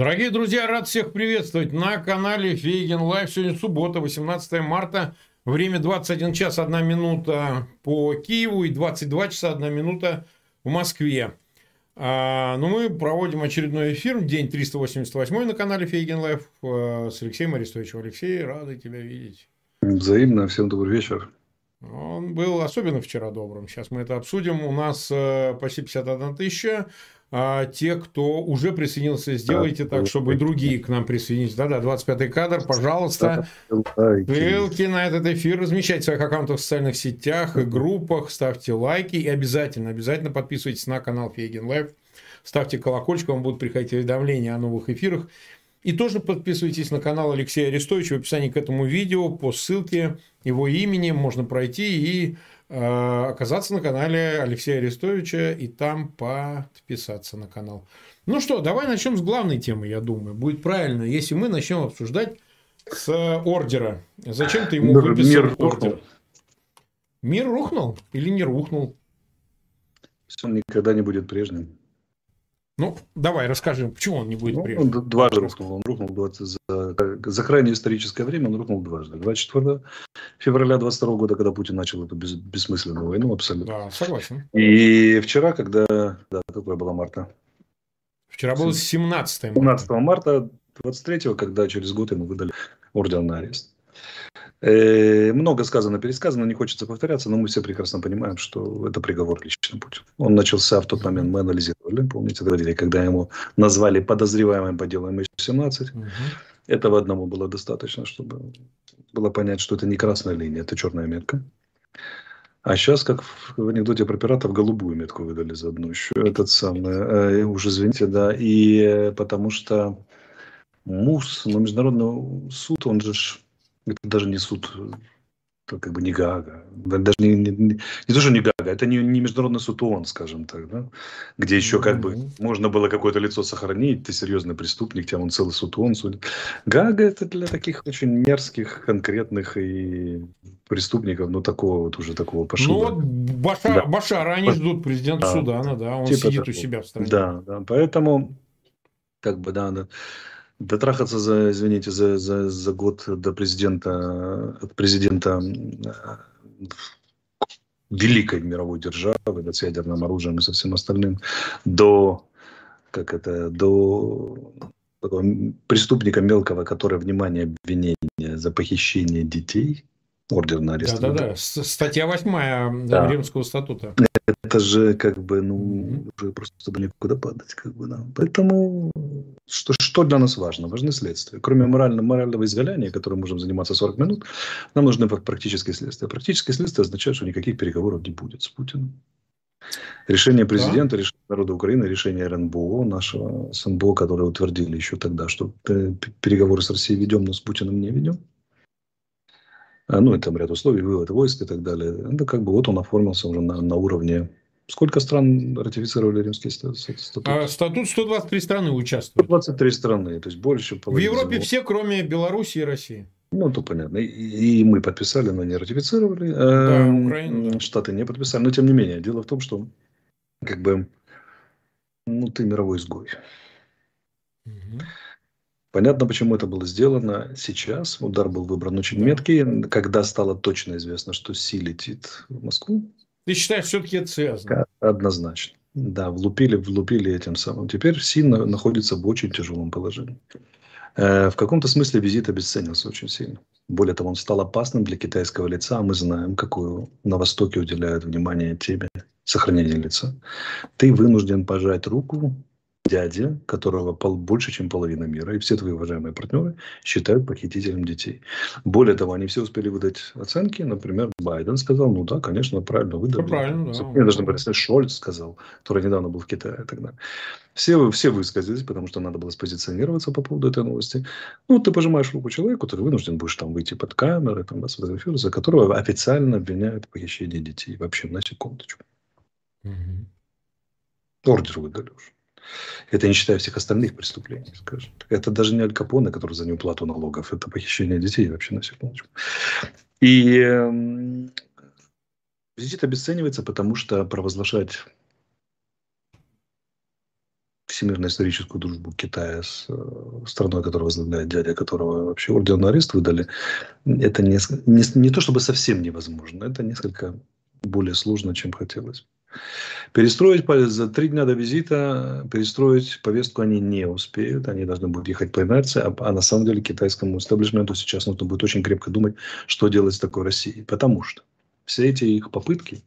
Дорогие друзья, рад всех приветствовать на канале Фейгин Live. Сегодня суббота, 18 марта. Время 21 час 1 минута по Киеву и 22 часа 1 минута в Москве. А, ну, мы проводим очередной эфир, день 388 на канале Фейгин Live э, с Алексеем Арестовичем. Алексей, рады тебя видеть. Взаимно. Всем добрый вечер. Он был особенно вчера добрым. Сейчас мы это обсудим. У нас э, почти 51 тысяча. А те, кто уже присоединился, сделайте так, чтобы другие к нам присоединились. Да-да, 25-й кадр, пожалуйста. Ссылки на этот эфир размещайте в своих аккаунтах в социальных сетях и группах, ставьте лайки и обязательно, обязательно подписывайтесь на канал Фейгин Live, ставьте колокольчик, вам будут приходить уведомления о новых эфирах. И тоже подписывайтесь на канал Алексея Арестовича в описании к этому видео по ссылке его имени можно пройти и оказаться на канале Алексея Арестовича и там подписаться на канал. Ну что, давай начнем с главной темы, я думаю. Будет правильно, если мы начнем обсуждать с ордера. Зачем ты ему выписал мир ордер? Рухнул. Мир рухнул или не рухнул? Он никогда не будет прежним. Ну, давай, расскажи, почему он не будет ну, прежним? Он дважды рухнул. Он рухнул 20, за, за крайнее историческое время, он рухнул дважды. 24 февраля 22 года, когда Путин начал эту без, бессмысленную войну, абсолютно. Да, согласен. И вчера, когда... Да, какое было марта? Вчера было 17 марта. 17 марта 23 когда через год ему выдали ордер на арест. Э, много сказано, пересказано, не хочется повторяться, но мы все прекрасно понимаем, что это приговор лично Путину. Он начался в тот момент, мы анализировали, помните, говорили, когда ему назвали подозреваемым по делу МH17. Угу. Этого одному было достаточно, чтобы было понять, что это не красная линия, это черная метка. А сейчас, как в анекдоте про пиратов, голубую метку выдали за одну еще. Этот самый, э, уж извините, да, и э, потому что МУС, но Международный суд, он же это даже не суд, это как бы не Гага. Даже не, не, не, не то, что не Гага, это не, не международный суд ООН, скажем так, да? где еще как бы можно было какое-то лицо сохранить, ты серьезный преступник, тебя он целый суд ООН судит. Гага это для таких очень мерзких, конкретных и преступников, ну такого вот уже такого пошла. Ну вот Башар, да. Башара они ждут президента да. Судана, да, он типа сидит такого. у себя в стране. Да, да, поэтому как бы да, да. Дотрахаться за, извините, за, за, за год до президента, от президента э, великой мировой державы, да, с ядерным оружием и со всем остальным, до, как это, до преступника мелкого, который, внимание, обвинение за похищение детей, ордер на арест. Да-да-да, статья 8 да. Римского статута. Это же как бы, ну, уже просто некуда падать, как бы, да. Поэтому что, что для нас важно? Важны следствия. Кроме морального, морального изгаляния, которым можем заниматься 40 минут, нам нужны практические следствия. Практические следствия означают, что никаких переговоров не будет с Путиным. Решение президента, да. решение народа Украины, решение РНБО, нашего СНБО, которое утвердили еще тогда, что переговоры с Россией ведем, но с Путиным не ведем. А, ну, и там ряд условий, вывод войск и так далее. Это как бы вот он оформился уже на, на уровне Сколько стран ратифицировали римский статут? А, статут 123 страны участвуют. 123 страны, то есть больше половины. В Европе все, кроме Беларуси и России. Ну, то понятно. И, и мы подписали, но не ратифицировали. Да, эм, Украина. Штаты не подписали. Но тем не менее, дело в том, что как бы ну, ты мировой изгой. Угу. Понятно, почему это было сделано сейчас. Удар был выбран очень меткий. Когда стало точно известно, что Си летит в Москву. Ты считаешь, все-таки это связано? Однозначно. Да, влупили, влупили этим самым. Теперь Си находится в очень тяжелом положении. Э, в каком-то смысле визит обесценился очень сильно. Более того, он стал опасным для китайского лица. Мы знаем, какую на Востоке уделяют внимание теме сохранения лица. Ты вынужден пожать руку дяде, которого пол, больше, чем половина мира, и все твои уважаемые партнеры считают похитителем детей. Более того, они все успели выдать оценки. Например, Байден сказал, ну да, конечно, правильно выдали. Правильно, да. Мне должны были Шольц сказал, который недавно был в Китае и так далее. Все, все высказались, потому что надо было спозиционироваться по поводу этой новости. Ну, ты пожимаешь руку человеку, ты вынужден будешь там выйти под камеры, там, сфотографироваться, которого официально обвиняют в похищении детей. Вообще, на секундочку. Угу. Ордер выдали уже. Это не считая всех остальных преступлений, скажем. Это даже не Аль Капоне, который за неуплату налогов. Это похищение детей вообще на секундочку. И э, визит обесценивается, потому что провозглашать всемирно-историческую дружбу Китая с э, страной, которую возглавляет дядя, которого вообще орден на арест выдали, это не, не, не то чтобы совсем невозможно, это несколько более сложно, чем хотелось. Перестроить за три дня до визита, перестроить повестку они не успеют, они должны будут ехать по инерции, а, а на самом деле китайскому истеблишменту сейчас нужно будет очень крепко думать, что делать с такой Россией, потому что все эти их попытки,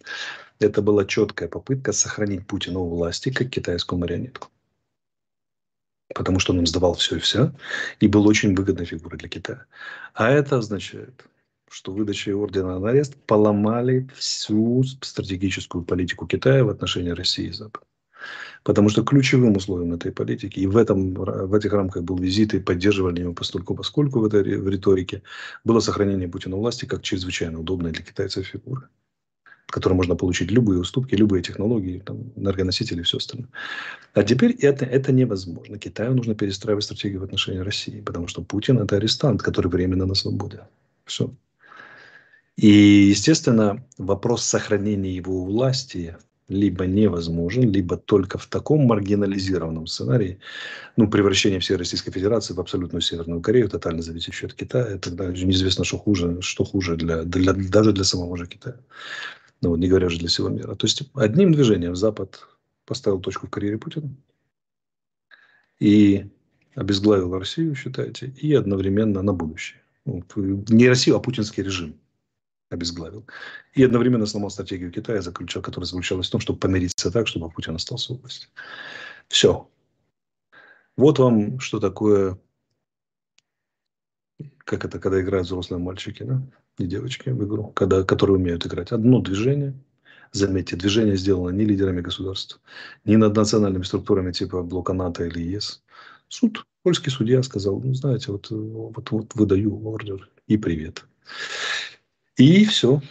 это была четкая попытка сохранить Путина у власти как китайскую марионетку. Потому что он им сдавал все и вся, и был очень выгодной фигурой для Китая. А это означает, что выдачей ордена на арест поломали всю стратегическую политику Китая в отношении России и Запада. Потому что ключевым условием этой политики, и в, этом, в этих рамках был визит и поддерживали его постольку поскольку в этой в риторике, было сохранение Путина власти как чрезвычайно удобной для китайцев фигуры, от которой можно получить любые уступки, любые технологии, там, энергоносители и все остальное. А теперь это, это невозможно. Китаю нужно перестраивать стратегию в отношении России, потому что Путин – это арестант, который временно на свободе. Все. И, естественно, вопрос сохранения его власти либо невозможен, либо только в таком маргинализированном сценарии, ну, превращение всей Российской Федерации в абсолютную Северную Корею, тотально зависящую от Китая, тогда неизвестно, что хуже, что хуже для, для, даже для самого же Китая. Ну, вот, не говоря же для всего мира. То есть, одним движением Запад поставил точку в карьере Путина и обезглавил Россию, считаете, и одновременно на будущее. Ну, не Россию, а путинский режим обезглавил. И одновременно сломал стратегию Китая, заключал, которая заключалась в том, чтобы помириться так, чтобы Путин остался в власти. Все. Вот вам, что такое, как это, когда играют взрослые мальчики, да, и девочки в игру, когда, которые умеют играть. Одно движение, заметьте, движение сделано не лидерами государств, не над национальными структурами типа блока НАТО или ЕС. Суд, польский судья сказал, ну, знаете, вот, вот, вот выдаю ордер и привет. И все.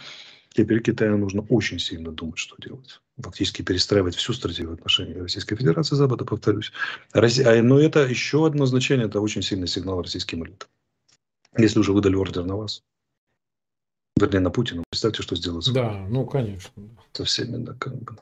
Теперь Китаю нужно очень сильно думать, что делать. Фактически перестраивать всю стратегию в отношении Российской Федерации, Запада, повторюсь. А, но это еще одно значение, это очень сильный сигнал российским элитам. Если уже выдали ордер на вас, вернее, на Путина. Представьте, что сделают. Да, ну, конечно. Со всеми, да, как бы.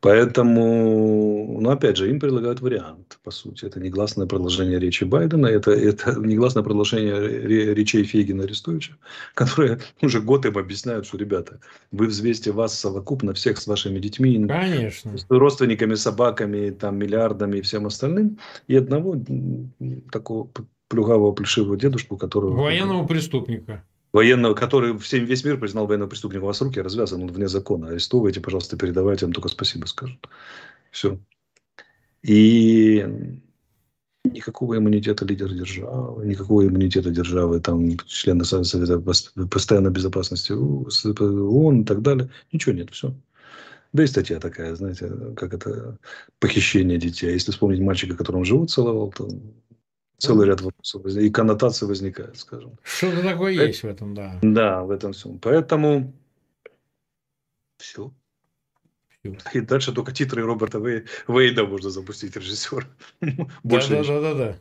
Поэтому, ну, опять же, им предлагают вариант, по сути. Это негласное продолжение речи Байдена, это, это негласное продолжение речей Фейгина и Арестовича, которые уже год им объясняют, что, ребята, вы взвесьте вас совокупно, всех с вашими детьми, Конечно. с родственниками, собаками, там, миллиардами и всем остальным, и одного такого плюгавого, плешивого дедушку, которого... Военного преступника военного, который всем весь мир признал военного преступника, у вас руки развязаны, он вне закона. Арестовывайте, пожалуйста, передавайте, вам только спасибо скажут. Все. И никакого иммунитета лидера державы, никакого иммунитета державы, там, члены Совета постоянной безопасности ООН и так далее. Ничего нет, все. Да и статья такая, знаете, как это похищение детей. А если вспомнить мальчика, которому живот целовал, то целый ряд вопросов и коннотаций возникает, скажем. Что-то такое это, есть в этом, да. Да, в этом всем. Поэтому все. И дальше только титры Роберта Вей... Вейда можно запустить режиссер. Больше да, да, да, да, да.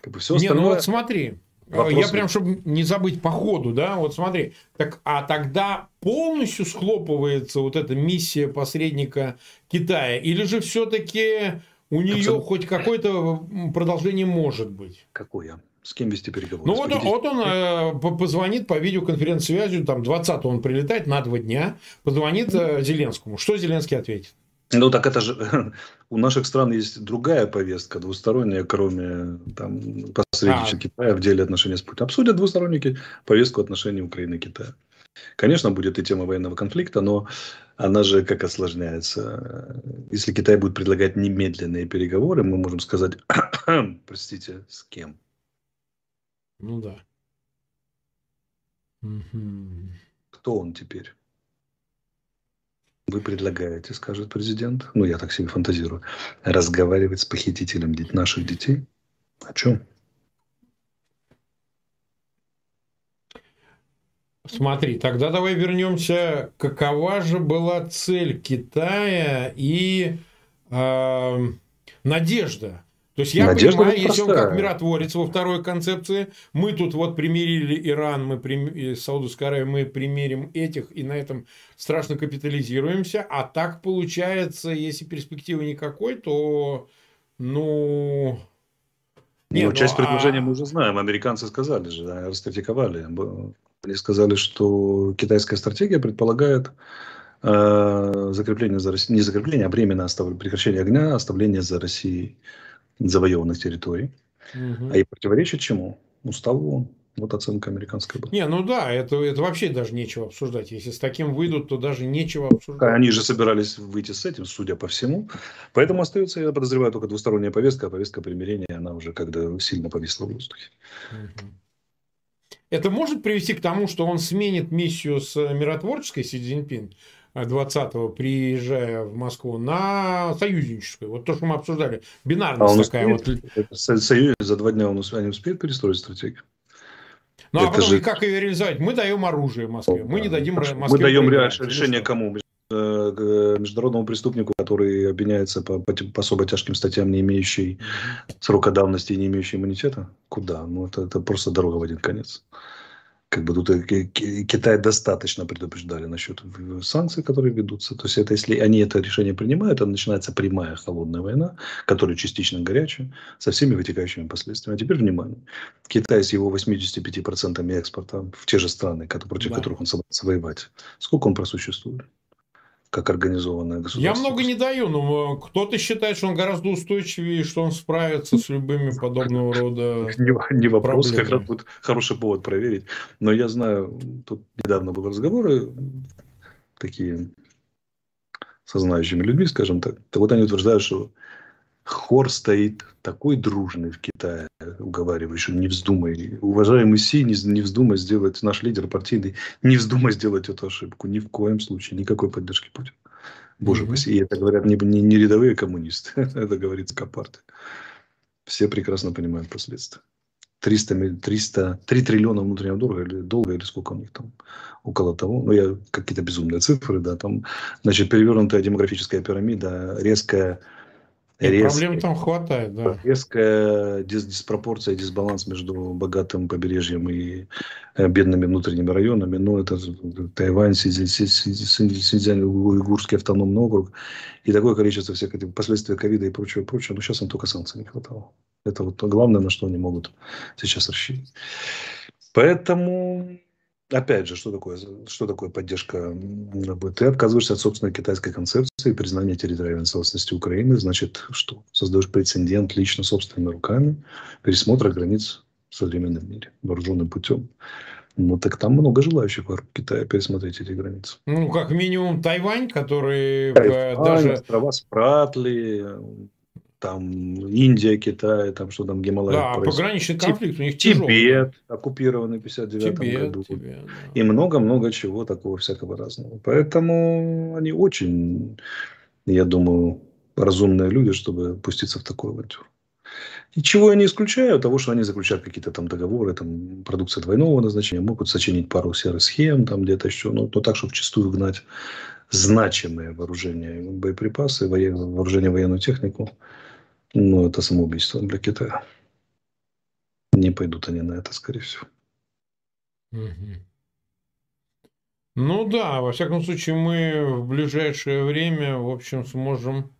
Как бы все остальное... Не, ну вот смотри, Вопросы. Я прям, чтобы не забыть по ходу, да, вот смотри, так, а тогда полностью схлопывается вот эта миссия посредника Китая, или же все-таки у нее Абсолютно. хоть какое-то продолжение может быть. Какое? С кем вести переговоры? Ну вот, вот он э, позвонит по видеоконференц-связи, там 20 он прилетает на два дня, позвонит э, Зеленскому. Что Зеленский ответит? Ну так это же у наших стран есть другая повестка двусторонняя, кроме там посредничества а. Китая в деле отношений с Путиным. Обсудят двусторонники повестку отношений Украины и Китая. Конечно, будет и тема военного конфликта, но она же как осложняется. Если Китай будет предлагать немедленные переговоры, мы можем сказать, простите, с кем? Ну да. Кто он теперь? Вы предлагаете, скажет президент, ну я так себе фантазирую, разговаривать с похитителем наших детей? О чем? Смотри, тогда давай вернемся. Какова же была цель Китая и э, надежда? То есть я Надежда понимаю, если он как миротворец во второй концепции, мы тут вот примирили Иран, мы прим... Саудовскую Аравию, мы примерим этих и на этом страшно капитализируемся, а так получается, если перспективы никакой, то Ну, не, ну, часть ну, предложения а... мы уже знаем. Американцы сказали же, да, ратификовали. Они сказали, что китайская стратегия предполагает э, закрепление за Россией, не закрепление, а временное оставление, прекращение огня, оставление за Россией завоеванных территорий. Угу. А и противоречит чему? Уставу. Вот оценка американская была. Не, ну да, это, это вообще даже нечего обсуждать. Если с таким выйдут, то даже нечего обсуждать. Они же собирались выйти с этим, судя по всему. Поэтому остается, я подозреваю, только двусторонняя повестка, а повестка примирения, она уже когда сильно повисла в воздухе. Это может привести к тому, что он сменит миссию с миротворческой Си Цзиньпин 20-го, приезжая в Москву, на союзническую. Вот то, что мы обсуждали. Бинарность а такая успеет, вот. Союз за два дня он успеет, успеет перестроить стратегию? Ну, а потом, же... как ее реализовать? Мы даем оружие Москве. Мы не дадим Москве. Мы даем решение кому? Э, международному преступнику, который обвиняется по, по, по особо тяжким статьям, не имеющий срока давности и не имеющий иммунитета? Куда? Ну, это, это просто дорога в один конец как бы тут Китай достаточно предупреждали насчет санкций, которые ведутся. То есть это если они это решение принимают, то начинается прямая холодная война, которая частично горячая, со всеми вытекающими последствиями. А теперь внимание. Китай с его 85% экспорта в те же страны, против да. которых он собрался воевать, сколько он просуществует? Как организованное государство. Я много не даю, но кто-то считает, что он гораздо устойчивее, что он справится с любыми подобного рода Не, не вопрос, проблемами. как раз будет хороший повод проверить. Но я знаю, тут недавно были разговоры такие со знающими людьми, скажем так. То вот они утверждают, что хор стоит такой дружный в Китае, уговаривающий, не вздумай, уважаемый Си, не, не вздумай сделать, наш лидер партийный, не вздумай сделать эту ошибку, ни в коем случае, никакой поддержки Путина. Боже mm-hmm. упаси, и это говорят не, не, не рядовые коммунисты, это говорит Скопарты. Все прекрасно понимают последствия. 300, 300, 3 триллиона внутреннего долга или, долга, или сколько у них там, около того, ну, я какие-то безумные цифры, да, там, значит, перевернутая демографическая пирамида, резкая проблем там хватает, да. Резкая дис диспропорция, дисбаланс между богатым побережьем и э, бедными внутренними районами. Ну, это Тайвань, Синьцзянь, Уйгурский автономный округ. И такое количество всех этих последствий ковида и прочего, прочего. Но сейчас им только санкций не хватало. Это вот главное, на что они могут сейчас рассчитывать. Поэтому Опять же, что такое, что такое поддержка? Ты отказываешься от собственной китайской концепции признания территориальной целостности Украины. Значит, что? Создаешь прецедент лично собственными руками пересмотра границ в современном мире вооруженным путем. Ну, так там много желающих вокруг Китая пересмотреть эти границы. Ну, как минимум Тайвань, который Тайвань, даже... острова Спратли, там Индия, Китай, там что там Гималай. Да, происходит. пограничный конфликт у них тяжелый. Тибет оккупированный в 59 году. Тибет, да. И много-много чего такого всякого разного. Поэтому они очень, я думаю, разумные люди, чтобы пуститься в такую авантюру. Ничего я не исключаю того, что они заключают какие-то там договоры, там продукция двойного назначения, могут сочинить пару серых схем, там где-то еще, но, но так, чтобы вчастую гнать значимые вооружения, боеприпасы, вооружение, военную технику, ну, это самоубийство для Китая. Не пойдут они на это, скорее всего. Ну да, во всяком случае, мы в ближайшее время, в общем, сможем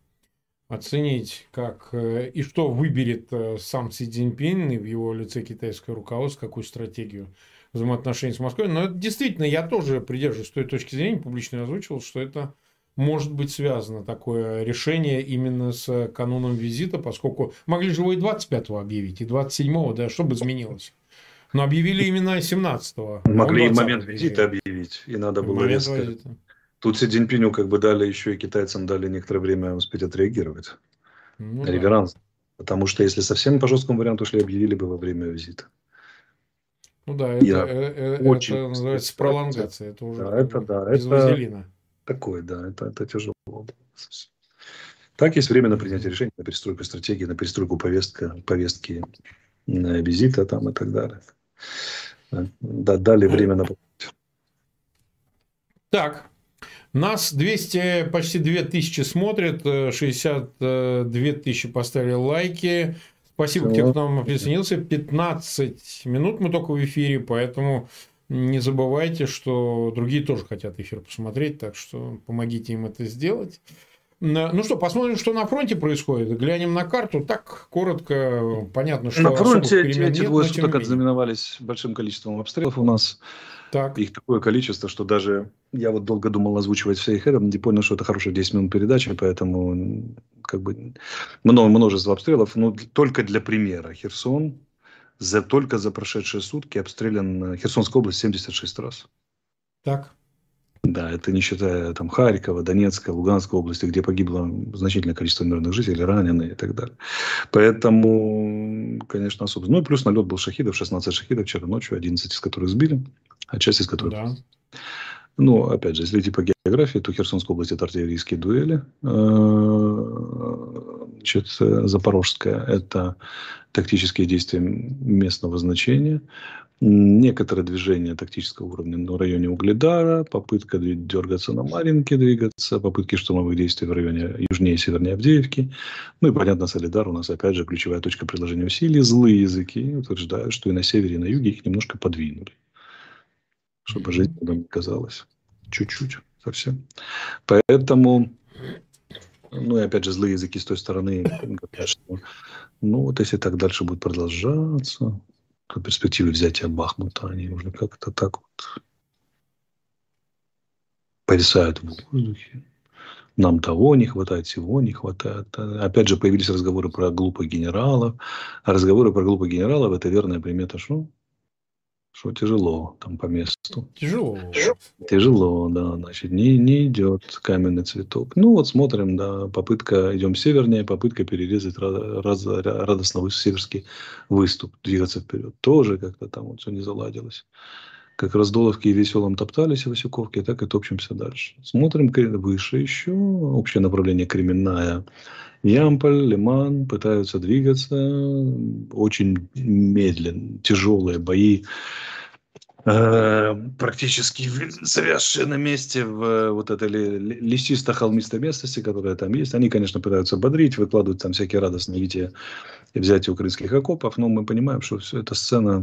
оценить, как э, и что выберет э, сам Си Цзиньпин и в его лице китайское руководство, какую стратегию взаимоотношений с Москвой. Но это действительно, я тоже придерживаюсь той точки зрения, публично озвучивал, что это может быть связано такое решение именно с кануном визита, поскольку могли же его и 25-го объявить, и 27-го, да, что бы изменилось. Но объявили именно 17-го. Могли и момент визита объявить, и надо было резко. Визита. Тут Си Цзиньпиню как бы дали еще и китайцам дали некоторое время успеть отреагировать. Ну, Реверанс. Да. Потому что если совсем по жесткому варианту шли, объявили бы во время визита. Ну да, это, Я это, очень это называется пролонгация. Это уже да, это, да, без это, вазелина. Такое, да, это, это тяжело. Так есть время на принятие решений, на перестройку стратегии, на перестройку повестка, повестки на визита там и так далее. Да, дали время на... Так, нас 200, почти 2000 смотрят, 62 тысячи поставили лайки. Спасибо тем, кто нам присоединился. 15 минут мы только в эфире, поэтому не забывайте, что другие тоже хотят эфир посмотреть, так что помогите им это сделать. Ну что, посмотрим, что на фронте происходит. Глянем на карту. Так, коротко, понятно, что На фронте эти, двое суток отзнаменовались большим количеством обстрелов у нас. Так. Их такое количество, что даже я вот долго думал озвучивать все их это, не понял, что это хорошая 10 минут передачи, поэтому как бы много, множество обстрелов. Но только для примера. Херсон за, только за прошедшие сутки обстрелян Херсонская область 76 раз. Так. Да, это не считая там Харькова, Донецка, Луганской области, где погибло значительное количество мирных жителей, раненые и так далее. Поэтому, конечно, особо. Ну и плюс налет был шахидов, 16 шахидов вчера ночью, 11 из которых сбили, а часть из которых... Да. Ну, опять же, если идти по географии, то Херсонская область – это артиллерийские дуэли. Э, значит, Запорожская – это тактические действия местного значения некоторое движение тактического уровня в районе Угледара, попытка дергаться на Маринке, двигаться, попытки штурмовых действий в районе южнее и севернее Авдеевки. Ну и, понятно, Солидар у нас, опять же, ключевая точка предложения усилий. Злые языки утверждают, что и на севере, и на юге их немножко подвинули. Чтобы жизнь не казалась. Чуть-чуть совсем. Поэтому, ну и опять же, злые языки с той стороны говорят, что ну вот если так дальше будет продолжаться, по перспективе взятия Бахмута, они уже как-то так вот повисают в воздухе. Нам того не хватает, всего не хватает. Опять же, появились разговоры про глупых генералов. А разговоры про глупых генералов – это верная примета, что что тяжело там по месту. Тяжело. Тяжело, да. Значит, не, не идет каменный цветок. Ну, вот смотрим, да, попытка, идем севернее, попытка перерезать раз, радостно северский выступ, двигаться вперед. Тоже как-то там вот все не заладилось. Как раздоловки и веселом топтались в Васюковке, так и топчемся дальше. Смотрим выше еще. Общее направление Кременная. Ямполь, Лиман пытаются двигаться. Очень медленно. Тяжелые бои практически завязшие на месте в вот этой лесисто-холмистой местности, которая там есть. Они, конечно, пытаются бодрить, выкладывают там всякие радостные видео взятия украинских окопов, но мы понимаем, что все эта сцена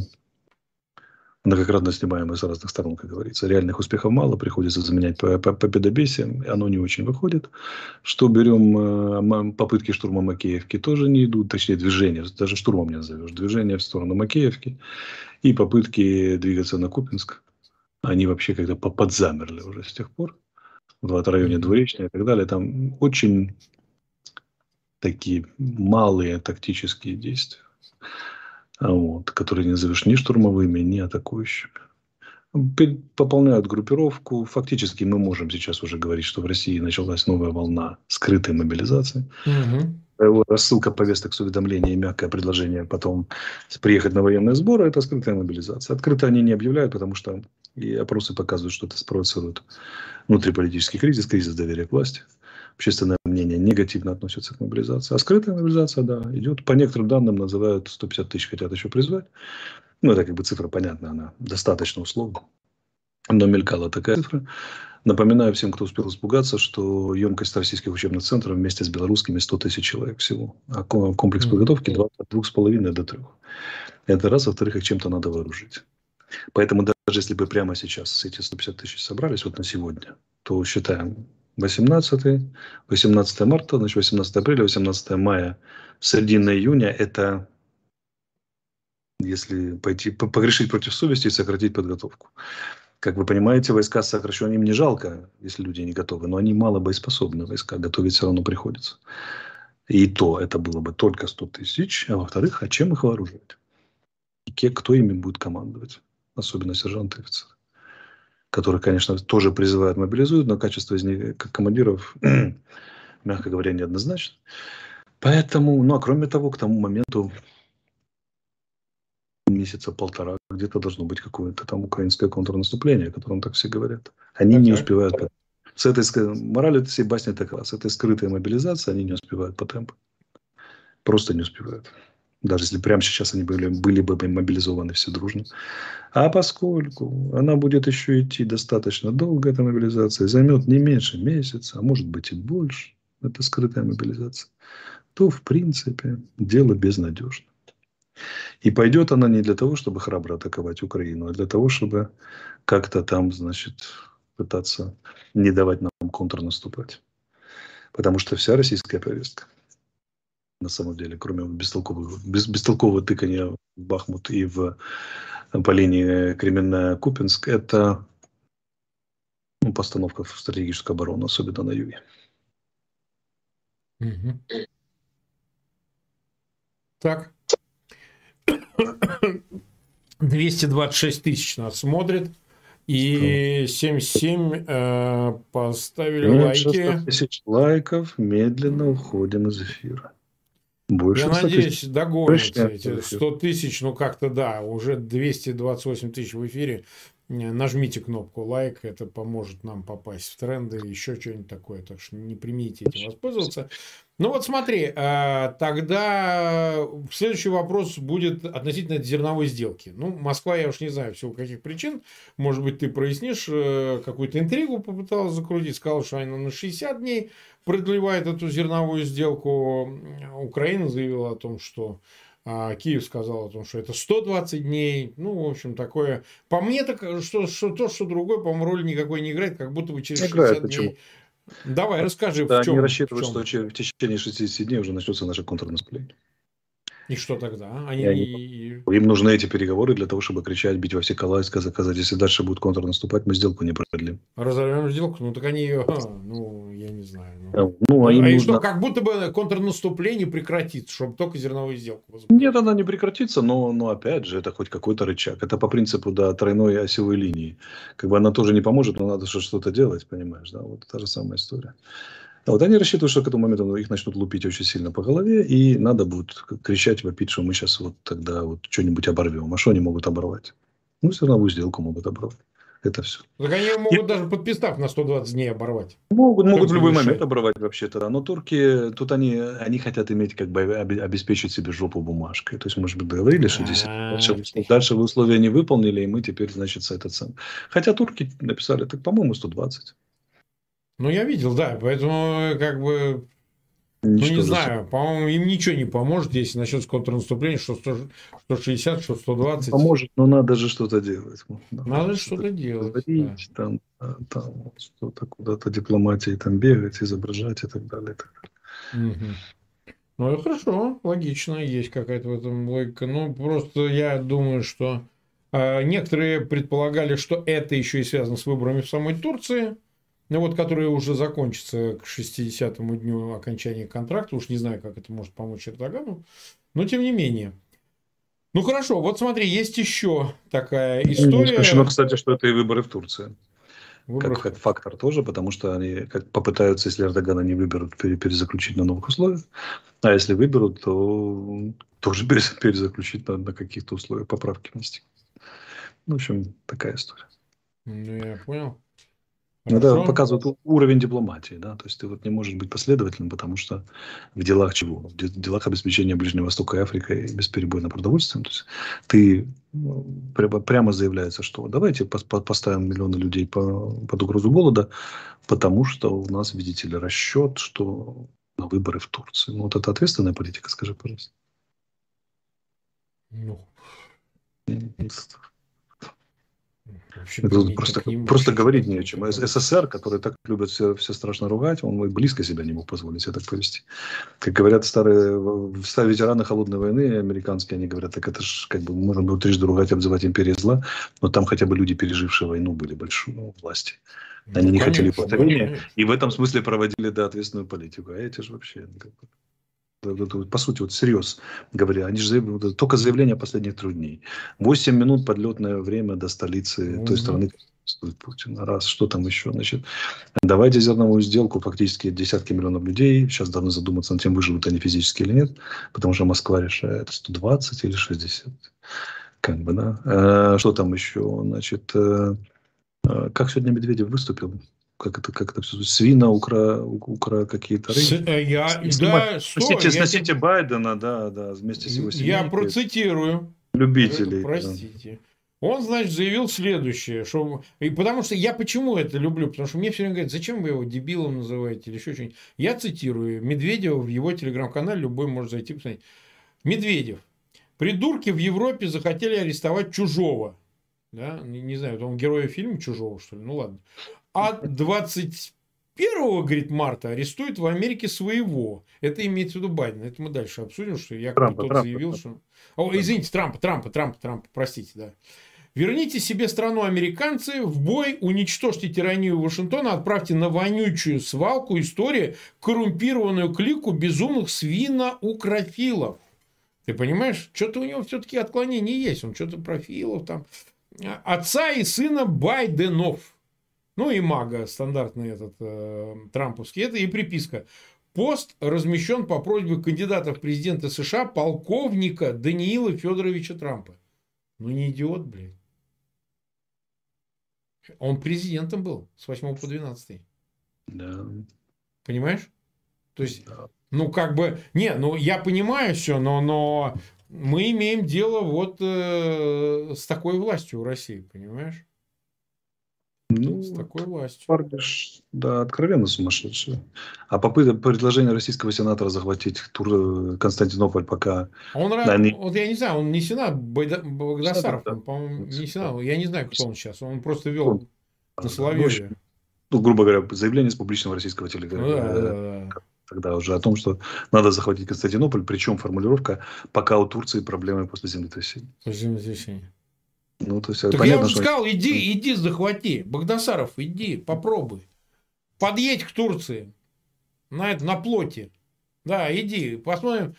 многократно снимаемые с разных сторон, как говорится. Реальных успехов мало, приходится заменять по, по, победобесие, оно не очень выходит. Что берем, э, попытки штурма Макеевки тоже не идут, точнее движение, даже штурмом не назовешь, движение в сторону Макеевки и попытки двигаться на Купинск, они вообще как-то подзамерли уже с тех пор, в районе Двуречной и так далее. Там очень такие малые тактические действия вот, которые не назовешь ни штурмовыми, ни атакующими. Пополняют группировку. Фактически мы можем сейчас уже говорить, что в России началась новая волна скрытой мобилизации. Угу. Рассылка повесток с уведомлением и мягкое предложение потом приехать на военные сборы – это скрытая мобилизация. Открыто они не объявляют, потому что и опросы показывают, что это спровоцирует внутриполитический кризис, кризис доверия к власти общественное негативно относится к мобилизации. А скрытая мобилизация, да, идет. По некоторым данным называют 150 тысяч хотят еще призвать. Ну, это как бы цифра понятная, она достаточно условна. Но мелькала такая цифра. Напоминаю всем, кто успел испугаться, что емкость российских учебных центров вместе с белорусскими 100 тысяч человек всего. А комплекс подготовки 2,5 до 3. Это раз. Во-вторых, их чем-то надо вооружить. Поэтому даже если бы прямо сейчас эти 150 тысяч собрались вот на сегодня, то считаем 18, 18 марта, значит 18 апреля, 18 мая, середина июня – это если пойти погрешить против совести и сократить подготовку. Как вы понимаете, войска сокращены, им не жалко, если люди не готовы, но они мало боеспособны войска, готовить все равно приходится. И то это было бы только 100 тысяч, а во-вторых, а чем их вооружать? И кто ими будет командовать? Особенно сержанты и офицеры которые, конечно, тоже призывают, мобилизуют, но качество из них, как командиров, мягко говоря, неоднозначно. Поэтому, ну а кроме того, к тому моменту месяца полтора где-то должно быть какое-то там украинское контрнаступление, о котором так все говорят. Они okay. не успевают. С этой мораль этой всей басни такова. С этой скрытой мобилизацией они не успевают по темпу. Просто не успевают даже если прямо сейчас они были, были бы мобилизованы все дружно. А поскольку она будет еще идти достаточно долго, эта мобилизация, займет не меньше месяца, а может быть и больше, это скрытая мобилизация, то, в принципе, дело безнадежно. И пойдет она не для того, чтобы храбро атаковать Украину, а для того, чтобы как-то там, значит, пытаться не давать нам контрнаступать. Потому что вся российская повестка, на самом деле, кроме бестолкового, без, бестолкового тыкания в Бахмут и в, по линии Кременная-Купинск, это ну, постановка в стратегическую оборону, особенно на юге. Угу. Так. 226 тысяч нас смотрит. И 77 э, поставили лайки. тысяч лайков. Медленно уходим из эфира. Больше Я надеюсь, догонятся эти 100 тысяч. Ну, как-то да, уже 228 тысяч в эфире. Нажмите кнопку лайк, это поможет нам попасть в тренды, еще что-нибудь такое. Так что не примите этим воспользоваться. Ну вот смотри, э, тогда следующий вопрос будет относительно зерновой сделки. Ну, Москва, я уж не знаю, всего каких причин. Может быть, ты прояснишь, э, какую-то интригу попыталась закрутить, сказал, что она на 60 дней продлевает эту зерновую сделку. Украина заявила о том, что а Киев сказал о том, что это 120 дней. Ну, в общем, такое. По мне, так что, что то, что другое, по-моему, роли никакой не играет, как будто бы через 60 играет, дней. Почему? Давай, расскажи, да, в чем. Они рассчитывают, в чем? что в течение 60 дней уже начнется наше контрнаступление. И что тогда? Они... Они... Им нужны эти переговоры для того, чтобы кричать, бить во все кола и сказать, если дальше будет контрнаступать, мы сделку не продлим. Разорвем сделку? Ну, так они ее, ну, я не знаю. Ну, ну а им а нужно... что, как будто бы контрнаступление прекратится, чтобы только зерновую сделку возбудить. Нет, она не прекратится, но, но опять же, это хоть какой-то рычаг. Это по принципу, да, тройной осевой линии. Как бы она тоже не поможет, но надо что-то делать, понимаешь, да, вот та же самая история. Вот они рассчитывают, что к этому моменту их начнут лупить очень сильно по голове, и надо будет кричать, вопить, что мы сейчас вот тогда вот что-нибудь оборвем. А что они могут оборвать? Ну, все равно сделку могут оборвать. Это все. Так они могут и... даже подписав на 120 дней оборвать. Могут, могут в любой решать. момент оборвать вообще-то. Но турки, тут они, они хотят иметь, как бы обеспечить себе жопу бумажкой. То есть, может быть, договорились, что 10 дальше, дальше вы условия не выполнили, и мы теперь, значит, этот сам. Хотя турки написали, так, по-моему, 120. Ну, я видел, да. Поэтому, как бы, Ничто ну, не знаю, по-моему, им ничего не поможет, если начнется контрнаступление, что 100, 160, что 120. Поможет, но надо же что-то делать. Надо, надо что-то делать. Говорить, да. там, там что-то куда-то дипломатии там бегать, изображать и так далее. И так далее. Угу. Ну, хорошо, логично, есть какая-то в этом логика. Ну, просто я думаю, что э, некоторые предполагали, что это еще и связано с выборами в самой Турции ну вот, которые уже закончатся к 60-му дню окончания контракта, уж не знаю, как это может помочь Эрдогану, но тем не менее. Ну хорошо, вот смотри, есть еще такая история. Исключено, кстати, что это и выборы в Турции. Выборы... Как, как фактор тоже, потому что они как попытаются, если Эрдогана не выберут, перезаключить на новых условиях. А если выберут, то тоже перезаключить на, на каких-то условиях поправки внести. Ну, в общем, такая история. Ну, я понял. Это показывает уровень дипломатии, да, то есть ты вот не можешь быть последовательным, потому что в делах чего? В делах обеспечения Ближнего Востока и Африки бесперебойно продовольствием, то есть ты ну, прямо заявляется, что давайте поставим миллионы людей под угрозу голода, потому что у нас, видите ли, расчет, что на выборы в Турции. Ну, вот это ответственная политика, скажи, пожалуйста. Ну, Общем, просто, просто говорить не о чем. СССР, который так любят все, все страшно ругать, он близко себя не мог позволить себя так повести. Как говорят старые, ветераны холодной войны американские, они говорят, так это же как бы можно было трижды ругать, обзывать империей зла, но там хотя бы люди, пережившие войну, были большие ну, власти. Ну, они ну, не конечно, хотели повторения, и в этом смысле проводили да, ответственную политику. А эти же вообще как бы, по сути, вот серьез говоря, они же только заявление последних трех дней. 8 минут подлетное время до столицы mm-hmm. той страны, Путин. Раз, что там еще? Значит, давайте зерновую сделку. Фактически десятки миллионов людей сейчас должны задуматься над тем, выживут они физически или нет. Потому что Москва решает 120 или 60. Как бы, да. Э, что там еще? Значит, э, э, как сегодня Медведев выступил? Как это, как это все, свина укра, укра какие-то С, э, я, да, сносите, сносите я... Байдена, да, да, вместе с его семьей. Я процитирую. Любителей. Простите. Да. Он, значит, заявил следующее, что... И потому что я почему это люблю? Потому что мне все время говорят, зачем вы его дебилом называете или еще что-нибудь. Я цитирую Медведева в его телеграм-канале, любой может зайти посмотреть. Медведев. Придурки в Европе захотели арестовать чужого. Да? Не, не знаю, он герой фильма чужого, что ли? Ну ладно 20 Первого, говорит, марта арестуют в Америке своего. Это имеется в виду Байдена. Это мы дальше обсудим, что якобы Трампа, тот Трампа, заявил, Трампа. что... О, извините, Трампа, Трампа, Трампа, Трампа, простите, да. Верните себе страну американцы, в бой уничтожьте тиранию Вашингтона, отправьте на вонючую свалку истории коррумпированную клику безумных свиноукрофилов. Ты понимаешь? Что-то у него все-таки отклонение есть. Он что-то профилов там. Отца и сына Байденов. Ну и мага, стандартный этот э, трамповский. Это и приписка. Пост размещен по просьбе кандидата в президенты США полковника Даниила Федоровича Трампа. Ну не идиот, блин. Он президентом был с 8 по 12. Да. Понимаешь? То есть, да. ну, как бы, не, ну, я понимаю все, но, но мы имеем дело вот э, с такой властью в России, понимаешь? Ну, с такой властью. Парбиш, да, откровенно сумасшедший. А попытка, предложение российского сенатора захватить Тур, Константинополь пока... Он, они... вот я не знаю, он не сенат, Багдасаров, да. по-моему, не сенат, я не знаю, кто он сейчас, он просто вел он, на Соловьеве. Ну, ну, грубо говоря, заявление с публичного российского телеграмма. Ну, да, да, да. Тогда уже о том, что надо захватить Константинополь, причем формулировка «пока у Турции проблемы после землетрясения». После землетрясения. Ну, то есть, так понятно, я что... сказал, иди, иди захвати. Багдасаров, иди, попробуй. Подъедь к Турции. На, это, на плоте. Да, иди, посмотрим,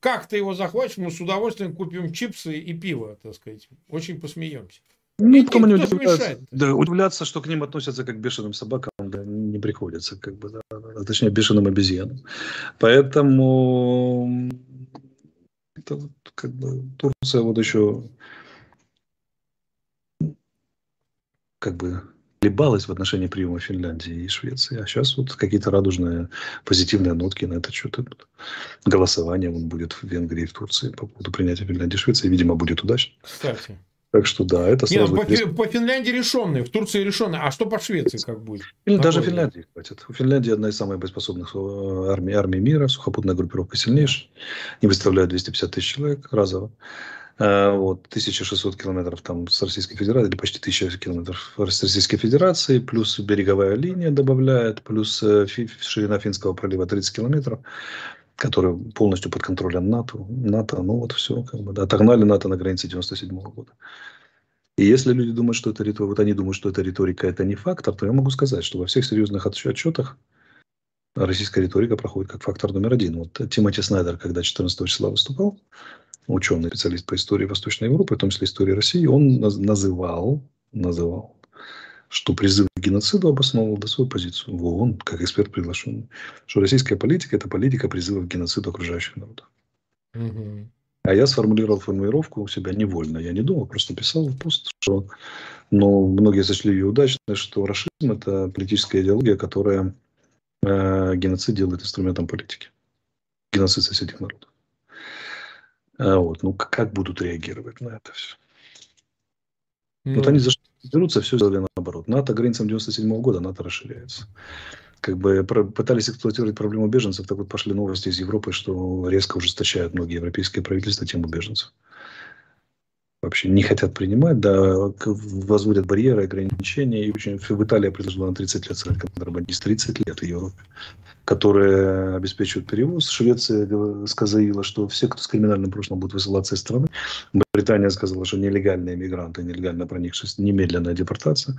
как ты его захватишь. Мы с удовольствием купим чипсы и пиво, так сказать. Очень посмеемся. Никто не удивляется. Да, удивляться, что к ним относятся как к бешеным собакам, да, не приходится, как бы, да, а точнее, бешеным обезьянам. Поэтому это, как бы, Турция вот еще как бы колебалась в отношении приема Финляндии и Швеции. А сейчас вот какие-то радужные позитивные нотки на это что-то. Голосование он будет в Венгрии и в Турции по поводу принятия Финляндии и Швеции. Видимо, будет удачно. Кстати. Так что да, это сразу... Нет, по, по Финляндии решенные, в Турции решенные. А что по Швеции как будет? Или даже Финляндии хватит. У Финляндии одна из самых боеспособных э, армий, армий мира, сухопутная группировка сильнейшая. Не выставляют 250 тысяч человек разово. Э, вот, 1600 километров там с Российской Федерацией, или почти 1000 километров с Российской Федерации, плюс береговая линия добавляет, плюс э, ширина Финского пролива 30 километров, который полностью под контролем НАТО. НАТО, ну вот все, как бы, да, отогнали НАТО на границе 97 -го года. И если люди думают, что это риторика, вот они думают, что это риторика, это не фактор, то я могу сказать, что во всех серьезных отчетах российская риторика проходит как фактор номер один. Вот Тимоти Снайдер, когда 14 числа выступал, ученый, специалист по истории Восточной Европы, в том числе истории России, он называл, называл, что призыв к геноциду обосновывал до свою позицию в ООН, как эксперт приглашенный, что российская политика – это политика призыва к геноциду окружающих народов. Угу. А я сформулировал формулировку у себя невольно. Я не думал, просто писал в пост, что но многие сочли ее удачной, что расизм – это политическая идеология, которая э, геноцид делает инструментом политики. Геноцид соседних народов. А вот, ну, как будут реагировать на это все? Ну, вот они за что берутся, все сделали наоборот. НАТО границам 97 -го года, НАТО расширяется. Как бы пытались эксплуатировать проблему беженцев, так вот пошли новости из Европы, что резко ужесточают многие европейские правительства тему беженцев. Вообще не хотят принимать, да, возводят барьеры, ограничения. И очень, в Италии предложила на 30 лет сказать контрабандист, 30 лет Европе которые обеспечивают перевоз. Швеция сказала, что все, кто с криминальным прошлым будут высылаться из страны. Британия сказала, что нелегальные мигранты, нелегально проникшие, немедленная депортация.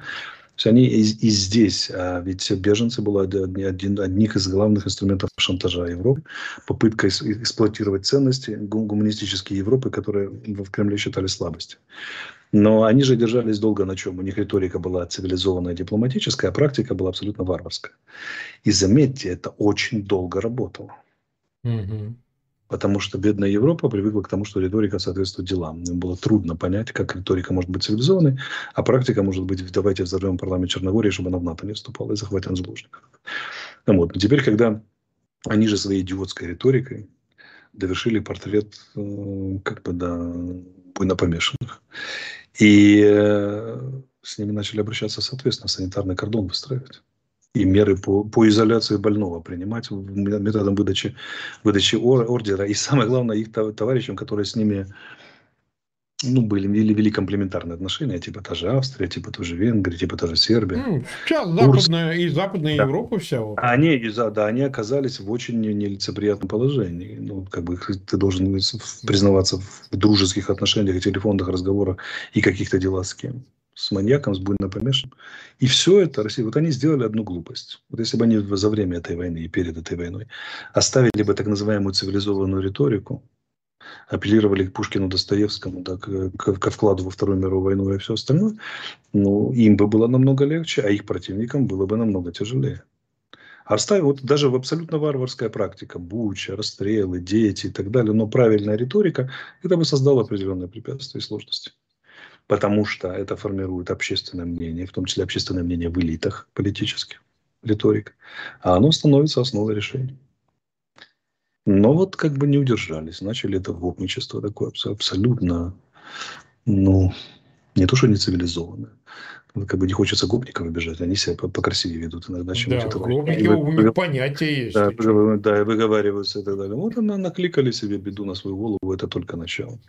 Есть они и, и здесь, а ведь беженцы были один, одних из главных инструментов шантажа Европы, попытка эксплуатировать ценности гуманистические Европы, которые в Кремле считали слабостью. Но они же держались долго на чем? У них риторика была цивилизованная, дипломатическая, а практика была абсолютно варварская. И заметьте, это очень долго работало. Угу. Потому что бедная Европа привыкла к тому, что риторика соответствует делам. Им было трудно понять, как риторика может быть цивилизованной, а практика может быть «давайте взорвем парламент Черногории, чтобы она в НАТО не вступала и захватим заложников». Вот. Но теперь, когда они же своей идиотской риторикой довершили портрет э, как бы, да, буйнопомешанных. И э, с ними начали обращаться, соответственно, санитарный кордон выстраивать. И меры по, по изоляции больного принимать методом выдачи, выдачи ордера. И самое главное, их товарищам, которые с ними ну, были, вели, вели комплементарные отношения, типа та же Австрия, типа та же Венгрия, типа та же Сербия. Сейчас западная, и западная да. Европа вся. Вот. Они, да, они оказались в очень нелицеприятном положении. Ну, как бы ты должен признаваться в дружеских отношениях, телефонных разговорах и каких-то делах с кем с маньяком, с буйно помешанным. И все это Россия. Вот они сделали одну глупость. Вот если бы они за время этой войны и перед этой войной оставили бы так называемую цивилизованную риторику, апеллировали к Пушкину, Достоевскому, да, к, к, к вкладу во Вторую мировую войну и все остальное, ну, им бы было намного легче, а их противникам было бы намного тяжелее. А оставив, вот даже в абсолютно варварская практика, буча, расстрелы, дети и так далее, но правильная риторика, это бы создало определенные препятствия и сложности. Потому что это формирует общественное мнение, в том числе общественное мнение в элитах политических, риторика. А оно становится основой решения. Но вот как бы не удержались. Начали это гопничество такое абсолютно, ну, не то, что не цивилизованное. Как бы не хочется гопников обижать, они себя покрасивее ведут иногда, чем да, это. гопники, у них понятия есть. Да, да, выговариваются и так далее. Вот она накликали себе беду на свою голову, это только начало.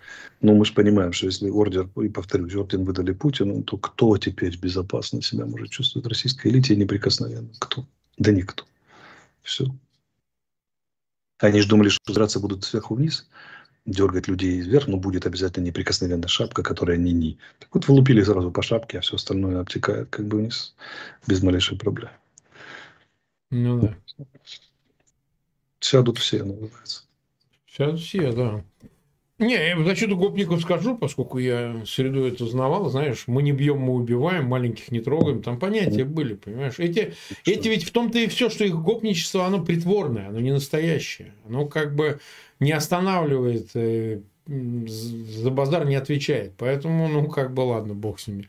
Но мы же понимаем, что если ордер, и повторюсь, орден выдали Путину, то кто теперь безопасно себя может чувствовать российской элите неприкосновенно? Кто? Да никто. Все. Они же думали, что драться будут сверху вниз, дергать людей вверх, но будет обязательно неприкосновенная шапка, которая не ни. Так вот, влупили сразу по шапке, а все остальное обтекает как бы вниз без малейшей проблемы. Ну да. Сядут все, называется. Сядут все, да. Не, я насчет гопников скажу, поскольку я среду это знавал, знаешь, мы не бьем, мы убиваем, маленьких не трогаем, там понятия были, понимаешь. Эти, эти ведь в том-то и все, что их гопничество, оно притворное, оно не настоящее. Оно как бы не останавливает, э, за базар не отвечает. Поэтому, ну, как бы, ладно, бог с ними.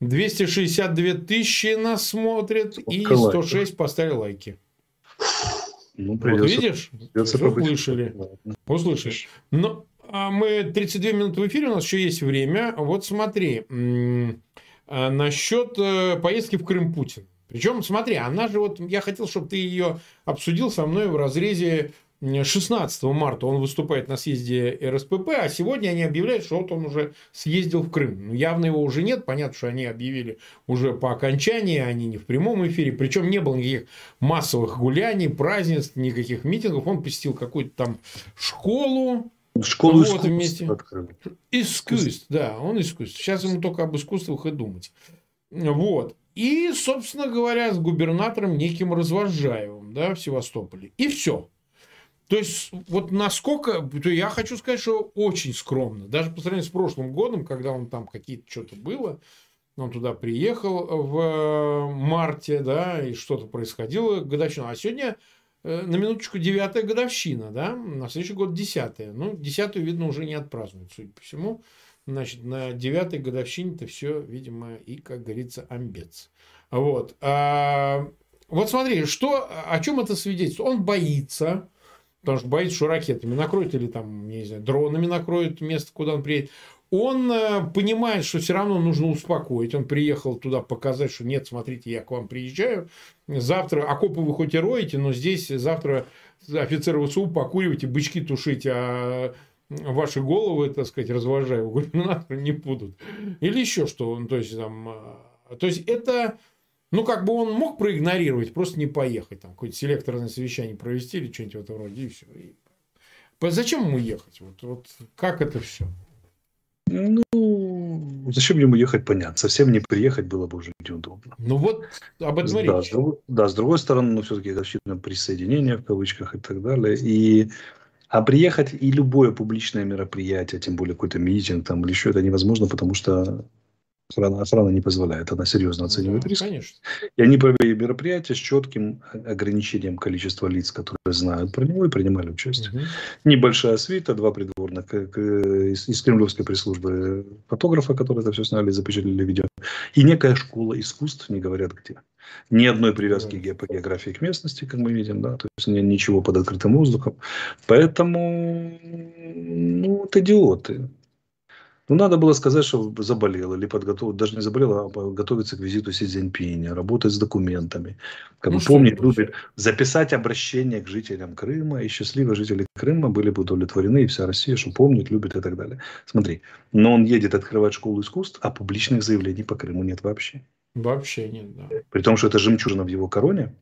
262 тысячи нас смотрят, и 106 поставили лайки. Ну, придется, вот видишь? Придется услышали. Услышали. Но мы 32 минуты в эфире, у нас еще есть время. Вот смотри, а, насчет э, поездки в Крым Путин. Причем, смотри, она же вот, я хотел, чтобы ты ее обсудил со мной в разрезе 16 марта он выступает на съезде РСПП, а сегодня они объявляют, что вот он уже съездил в Крым. Ну, явно его уже нет. Понятно, что они объявили уже по окончании, они не в прямом эфире. Причем не было никаких массовых гуляний, празднеств, никаких митингов. Он посетил какую-то там школу, Школу вот искусств вместе. открыл. Искусств, да, он искусств. Сейчас ему только об искусствах и думать. Вот. И, собственно говоря, с губернатором неким Развожаевым, да, в Севастополе. И все. То есть, вот насколько, то я хочу сказать, что очень скромно. Даже по сравнению с прошлым годом, когда он там какие-то что-то было, он туда приехал в марте, да, и что-то происходило, годовщина. А сегодня Э, на минуточку девятая годовщина, да, на следующий год десятая. Ну, десятую, видно, уже не отпразднуют, судя по всему. Значит, на девятой годовщине-то все, видимо, и, как говорится, амбец. Вот. А, вот смотри, что, о чем это свидетельствует? Он боится, потому что боится, что ракетами накроют или там, не знаю, дронами накроют место, куда он приедет он э, понимает, что все равно нужно успокоить. Он приехал туда показать, что нет, смотрите, я к вам приезжаю. Завтра окопы вы хоть и роете, но здесь завтра офицеры ВСУ покуривайте, бычки тушите, а ваши головы, так сказать, развожаю губернатора не будут. Или еще что. Ну, то есть, там, э, то есть, это ну, как бы он мог проигнорировать, просто не поехать, там, какое-то селекторное совещание провести или что-нибудь в этом роде, и все. И... Зачем ему ехать? Вот, вот как это все? Ну, зачем ему ехать, понятно. Совсем не приехать было бы уже неудобно. Ну вот, об этом да, речь. Да, с другой стороны, ну, все-таки защитное присоединение, в кавычках, и так далее. И, а приехать и любое публичное мероприятие, тем более какой-то митинг там, или еще, это невозможно, потому что Охрана, охрана не позволяет, она серьезно оценивает да, риск. Конечно. И они провели мероприятие с четким ограничением количества лиц, которые знают про него и принимали участие. Угу. Небольшая свита, два придворных из, из кремлевской пресс-службы фотографа, которые это все сняли запечатлели видео. И некая школа искусств, не говорят где. Ни одной привязки да. по географии к местности, как мы видим, да, то есть ничего под открытым воздухом. Поэтому, ну, вот идиоты. Ну, надо было сказать, что заболел или подготовил, даже не заболел, а готовиться к визиту Си Цзиньпиня, работать с документами. Как ну, бы помнит, любит записать обращение к жителям Крыма, и счастливые жители Крыма были бы удовлетворены, и вся Россия, что помнит, любит и так далее. Смотри, но он едет открывать школу искусств, а публичных заявлений по Крыму нет вообще. Вообще нет, да. При том, что это жемчужина в его короне,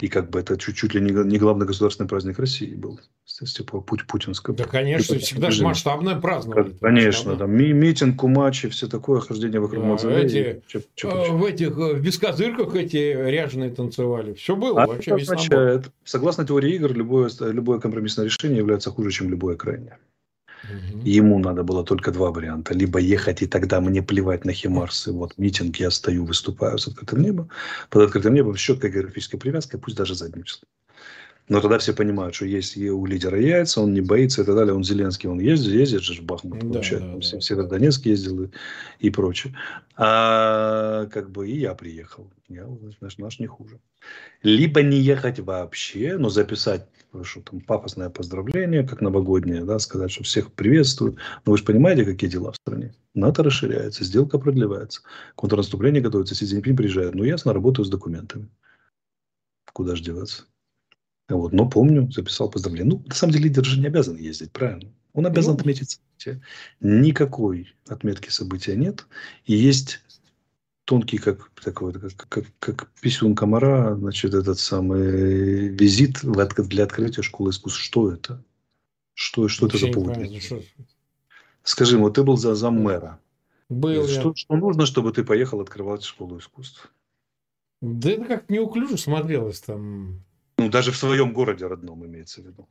и как бы это чуть-чуть ли не главный государственный праздник России был с тех пор путь путинского. Да, конечно, это, всегда же масштабное праздновали. Конечно, да, ми митинг, кумачи, все такое, хождение вокруг да, мавзолея. Эти, э, в этих в бескозырках эти ряженые танцевали. Все было а вообще это означает, Согласно теории игр, любое, любое компромиссное решение является хуже, чем любое крайнее. Угу. Ему надо было только два варианта. Либо ехать, и тогда мне плевать на Химарс. И вот митинг, я стою, выступаю с открытым небом. Под открытым небом с четкой географической привязкой, пусть даже задним числом. Но тогда все понимают, что есть у лидера яйца, он не боится и так далее. Он Зеленский, он ездит, ездит же в Бахмут, да, получает, да, да. Северодонецк ездил и, и прочее. А как бы и я приехал. Я, значит, наш не хуже. Либо не ехать вообще, но записать что там пафосное поздравление, как новогоднее, да, сказать, что всех приветствую. Но вы же понимаете, какие дела в стране. НАТО расширяется, сделка продлевается, контрнаступление готовится, Си Цзиньпин приезжает. Ну, ясно, работаю с документами. Куда же деваться? Вот, но помню, записал поздравление. Ну, на самом деле, лидер же не обязан ездить, правильно? Он обязан ну, отметить события. Никакой отметки события нет. И есть тонкий, как такой, как, как, как писюн комара, значит, этот самый визит для открытия школы искусств. Что это? Что, что это за повод? Скажи, вот ты был за зам мэра. Был что, я. что нужно, чтобы ты поехал открывать школу искусств? Да это как неуклюже смотрелось там. Ну, даже в своем городе родном имеется в виду.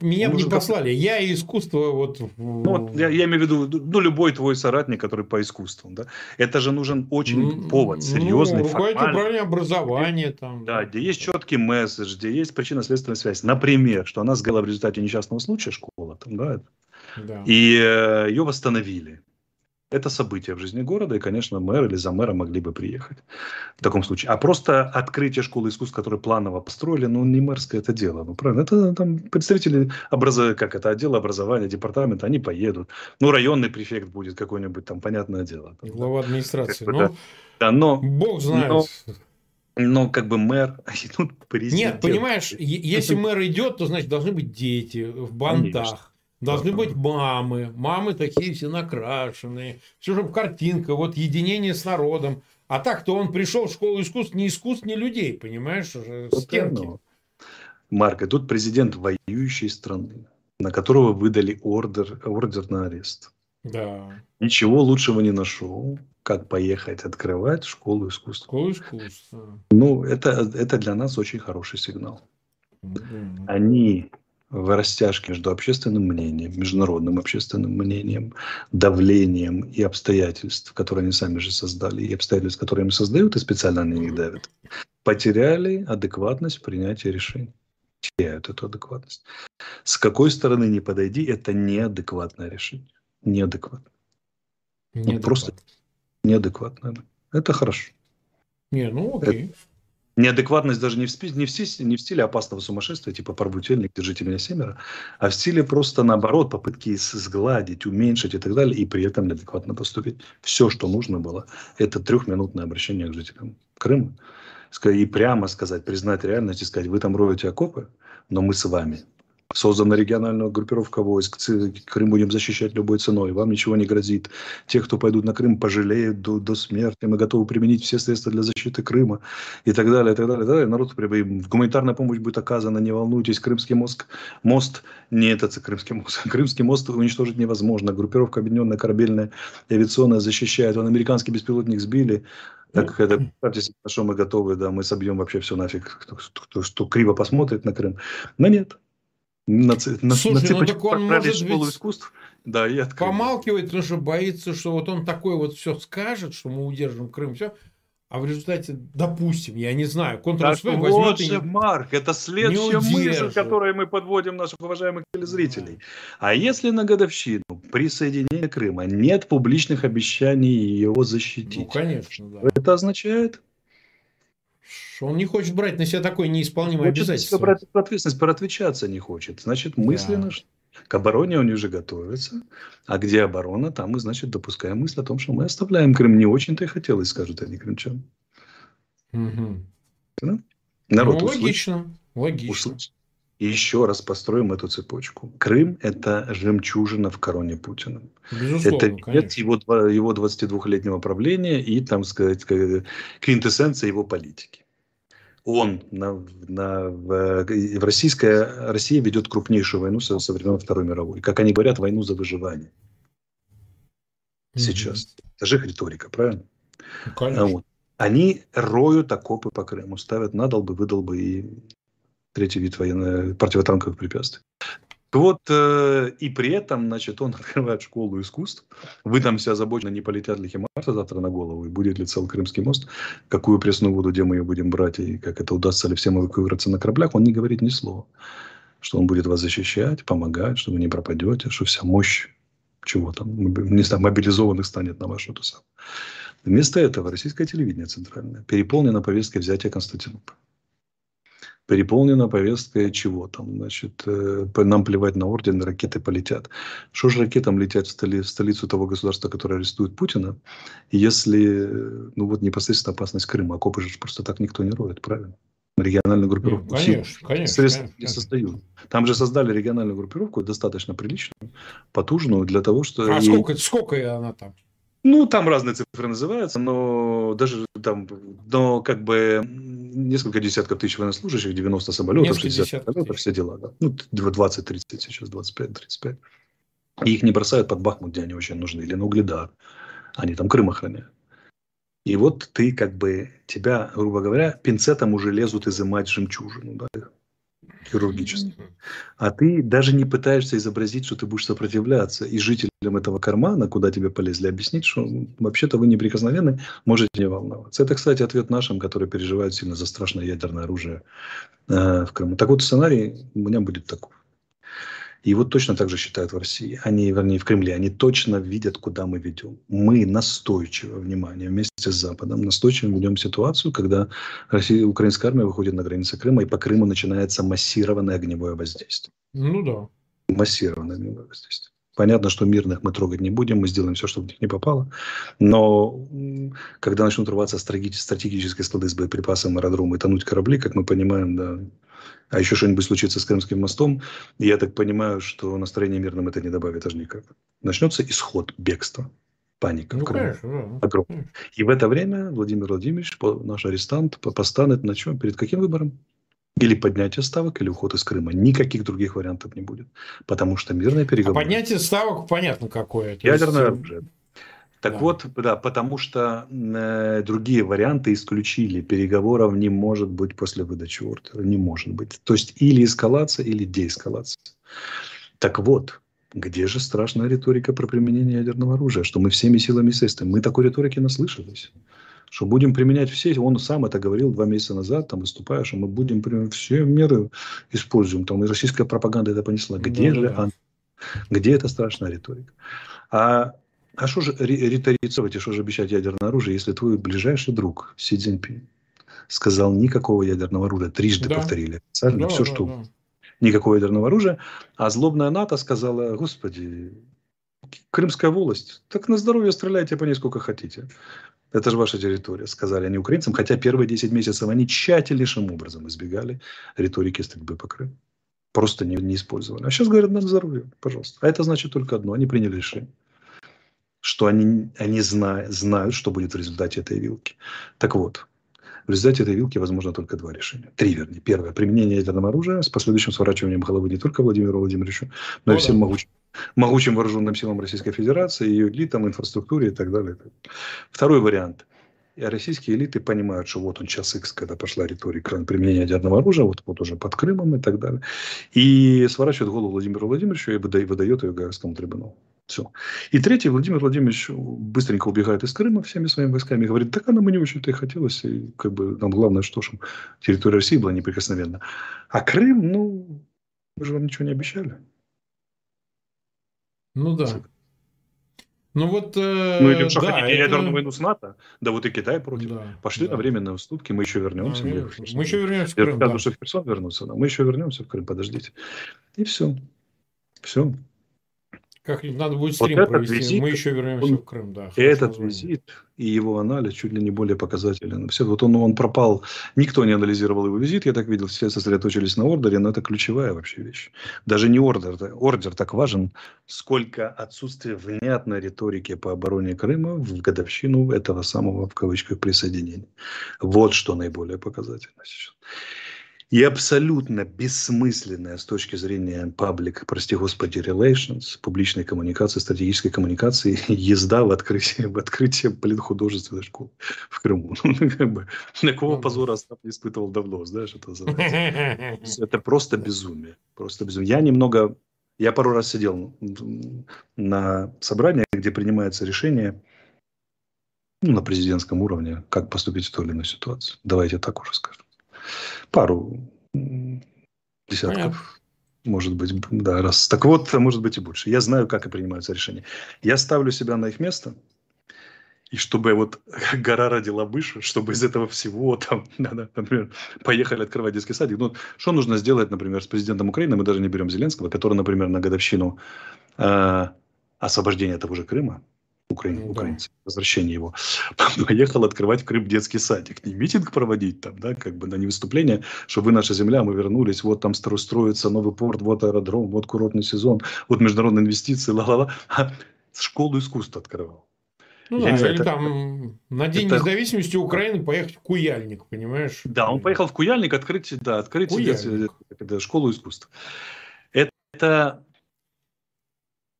Меня бы не послали. Я искусство вот... Ну, вот я, я имею в виду, ну, любой твой соратник, который по искусству, да. Это же нужен очень ну, повод, серьезный, ну, руководитель управления образования там. Да, где есть четкий месседж, где есть причинно-следственная связь. Например, что она сгорела в результате несчастного случая школа, там, да, да. и э, ее восстановили. Это событие в жизни города, и, конечно, мэр или за мэра могли бы приехать в таком случае. А просто открытие школы искусств, которые планово построили, ну, не мэрское это дело. Ну, правильно, это там представители образа... как это, отдела образования, департамента, они поедут. Ну, районный префект будет какой-нибудь там, понятное дело. Там, Глава администрации. Как бы, ну, да. но, Бог знает. Но, но как бы мэр, тут президент. Нет, понимаешь, если мэр идет, то значит должны быть дети в бандах. Конечно. Должны быть мамы. Мамы такие все накрашенные. Все же картинка, вот единение с народом. А так-то он пришел в школу искусств, не искусств, не людей, понимаешь? Стенки. Вот Марк, и тут президент воюющей страны, на которого выдали ордер, ордер на арест. Да. Ничего лучшего не нашел, как поехать открывать школу искусств. Школу искусств. Ну, это, это для нас очень хороший сигнал. Mm-hmm. Они в растяжке между общественным мнением, международным общественным мнением, давлением и обстоятельств, которые они сами же создали, и обстоятельств, которые им создают, и специально на них давят, потеряли адекватность принятия решений. Теряют эту адекватность. С какой стороны не подойди, это неадекватное решение. Неадекватно. неадекватно. Ну, просто неадекватно. Это хорошо. Не, ну окей. Это, Неадекватность даже не в, не, в стиле, не в стиле опасного сумасшествия, типа «порбутельник, держите меня семеро», а в стиле просто наоборот, попытки сгладить, уменьшить и так далее, и при этом неадекватно поступить. Все, что нужно было, это трехминутное обращение к жителям Крыма. И прямо сказать, признать реальность и сказать, вы там роете окопы, но мы с вами – Создана региональная группировка войск. Крым будем защищать любой ценой. Вам ничего не грозит. Те, кто пойдут на Крым, пожалеют до, до смерти. Мы готовы применить все средства для защиты Крыма. И так далее, и так далее. И так далее. Народ, гуманитарная помощь будет оказана. Не волнуйтесь. Крымский мост, мост не этот Крымский мост. Крымский мост уничтожить невозможно. Группировка объединенная корабельная и авиационная защищает. Он американский беспилотник сбили. Так это, представьте что мы готовы, да, мы собьем вообще все нафиг, кто, кто, кто, кто криво посмотрит на Крым. Но нет, на, на, Слушай, на ну так он может школу ведь искусств. Да, и помалкивает, потому что боится, что вот он такой вот все скажет, что мы удержим Крым, все. А в результате, допустим, я не знаю, контр так вот же, Марк, это следующая мысль, которую мы подводим наших уважаемых телезрителей. Да. А если на годовщину присоединения Крыма нет публичных обещаний его защитить? Ну, конечно, да. Это означает, он не хочет брать на себя такое неисполнимое хочет обязательство. брать ответственность, отвечаться не хочет. Значит, мысленно, да. К обороне они уже готовятся. А где оборона, там мы, значит, допускаем мысль о том, что мы оставляем Крым. Не очень-то и хотелось, скажут они крымчан. Угу. Да? Народ ну, логично. Логично. Услышь. И еще раз построим эту цепочку. Крым – это жемчужина в короне Путина. Безусловно, это его, его 22-летнего правления и, там сказать, квинтэссенция его политики. Он на, на, в, в российская, Россия ведет крупнейшую войну со, со времен Второй мировой. Как они говорят, войну за выживание. Сейчас. Mm-hmm. Это же их риторика, правильно? Ну, конечно. Вот. Они роют окопы по Крыму, ставят надолбы, выдолбы и третий вид военной противотанковых препятствий. Вот э, и при этом, значит, он открывает школу искусств. Вы там все озабочены, не полетят ли Химарса завтра на голову, и будет ли цел Крымский мост, какую пресную воду, где мы ее будем брать, и как это удастся ли всем эвакуироваться на кораблях. Он не говорит ни слова. Что он будет вас защищать, помогать, что вы не пропадете, что вся мощь чего там, не знаю, мобилизованных станет на вашу ту самую. Вместо этого российское телевидение центральное переполнено повесткой взятия Константинополя переполнена повестка чего там, значит, э, нам плевать на орден, ракеты полетят. Что же ракетам летят в, столи, в столицу того государства, которое арестует Путина, если, ну вот непосредственно опасность Крыма, окопы же просто так никто не роет, правильно? Региональную группировку. Ну, конечно, конечно, средств конечно, не создают. Там же создали региональную группировку достаточно приличную, потужную для того, что... А и... сколько, сколько она там? Ну, там разные цифры называются, но даже там, но как бы несколько десятков тысяч военнослужащих, 90 самолетов, несколько 60 самолетов, все дела. Да. Ну, 20-30 сейчас, 25-35. И их не бросают под Бахмут, где они очень нужны, или на Угледар. Они там Крым охраняют. И вот ты как бы, тебя, грубо говоря, пинцетом уже лезут изымать жемчужину. Да? Хирургически. А ты даже не пытаешься изобразить, что ты будешь сопротивляться. И жителям этого кармана, куда тебе полезли, объяснить, что вообще-то вы неприкосновенны, можете не волноваться. Это, кстати, ответ нашим, которые переживают сильно за страшное ядерное оружие э, в Крыму. Так вот, сценарий у меня будет такой. И вот точно так же считают в России, они, вернее, в Кремле, они точно видят, куда мы ведем. Мы настойчиво, внимание, вместе с Западом, настойчиво ведем ситуацию, когда Россия, украинская армия выходит на границы Крыма, и по Крыму начинается массированное огневое воздействие. Ну да. Массированное огневое воздействие. Понятно, что мирных мы трогать не будем, мы сделаем все, чтобы в них не попало. Но когда начнут рваться стратегические склады с боеприпасами, аэродромы и тонуть корабли, как мы понимаем, да, а еще что-нибудь случится с Крымским мостом, я так понимаю, что настроение мирным это не добавит аж никак. Начнется исход, бегства, паника ну, в Крыму. Конечно, да. И в это время Владимир Владимирович, наш арестант, постанет на чем? Перед каким выбором? Или поднятие ставок, или уход из Крыма. Никаких других вариантов не будет. Потому что мирные переговоры... А поднятие ставок понятно какое. Ядерное есть... оружие. Так да. вот, да, потому что э, другие варианты исключили. Переговоров не может быть после выдачи ордера. Не может быть. То есть или эскалация, или деэскалация. Так вот, где же страшная риторика про применение ядерного оружия? Что мы всеми силами средствами. Мы такой риторики наслышались. Что будем применять все. Он сам это говорил два месяца назад, там выступая, что мы будем применять все меры используем. Там и российская пропаганда это понесла. Где да, же да. Где эта страшная риторика? А а что же риторицировать и что же обещать ядерное оружие, если твой ближайший друг Си Цзиньпин сказал никакого ядерного оружия, трижды да. повторили официально, да, все да, что да. никакого ядерного оружия, а злобная НАТО сказала, господи, Крымская волость, так на здоровье стреляйте по ней сколько хотите. Это же ваша территория, сказали они украинцам, хотя первые 10 месяцев они тщательнейшим образом избегали риторики стрельбы по Крыму. Просто не, не использовали. А сейчас говорят, на здоровье, пожалуйста. А это значит только одно, они приняли решение что они, они знают, знают, что будет в результате этой вилки. Так вот, в результате этой вилки возможно только два решения. Три, вернее. Первое. Применение ядерного оружия с последующим сворачиванием головы не только Владимиру Владимировичу, но ну, и всем да. могучим, могучим вооруженным силам Российской Федерации, ее элитам, инфраструктуре и так далее. Второй вариант. И российские элиты понимают, что вот он час X, когда пошла риторика применения ядерного оружия, вот, вот уже под Крымом и так далее. И сворачивает голову Владимиру Владимировичу и выдает ее Гаагскому трибуналу. Все. И третий, Владимир Владимирович быстренько убегает из Крыма всеми своими войсками и говорит, так она мы не очень-то и хотелось. И как бы нам главное, что чтобы территория России была неприкосновенна. А Крым, ну, мы же вам ничего не обещали. Ну да. Ну вот, э, ну или что, да, это... ядерную войну с НАТО? Да вот и Китай против. Да, Пошли да. на временные уступки, мы еще вернемся. Да, мы, мы еще вернемся в Крым. Я да. что в Херсон вернуться, да. мы еще вернемся в Крым, подождите. И все. Все. Как-нибудь надо будет стрим вот провести. Визит, Мы еще вернемся он, в Крым, да. Этот название. визит и его анализ чуть ли не более показателен. Все, вот он, он пропал. Никто не анализировал его визит, я так видел, все сосредоточились на ордере, но это ключевая вообще вещь. Даже не ордер, ордер так важен, сколько отсутствие внятной риторики по обороне Крыма в годовщину этого самого, в кавычках, присоединения. Вот что наиболее показательно сейчас и абсолютно бессмысленная с точки зрения паблик, прости господи, relations, публичной коммуникации, стратегической коммуникации, езда в открытие, в открытие блин, художественной школы в Крыму. Ну, как бы, такого ну позора Остап не испытывал давно, знаешь, это Это просто безумие. Просто безумие. Я немного, я пару раз сидел на собрании, где принимается решение ну, на президентском уровне, как поступить в той или иной ситуации. Давайте так уже скажем пару десятков. Понятно. Может быть, да, раз. Так вот, может быть и больше. Я знаю, как и принимаются решения. Я ставлю себя на их место, и чтобы вот гора родила выше, чтобы из этого всего там, например, поехали открывать детский садик. Ну, что нужно сделать, например, с президентом Украины, мы даже не берем Зеленского, который, например, на годовщину э, освобождения того же Крыма, украин, ну, украинцы, да. возвращение его, поехал открывать в Крым детский садик. Не митинг проводить там, да, как бы на не выступление, что вы наша земля, мы вернулись, вот там строится новый порт, вот аэродром, вот курортный сезон, вот международные инвестиции, ла-ла-ла. А школу искусств открывал. Ну, да, или это, там на День это... независимости Украины поехать в Куяльник, понимаешь? Да, он поехал в Куяльник открыть, да, открыть Куяльник. школу искусств. Это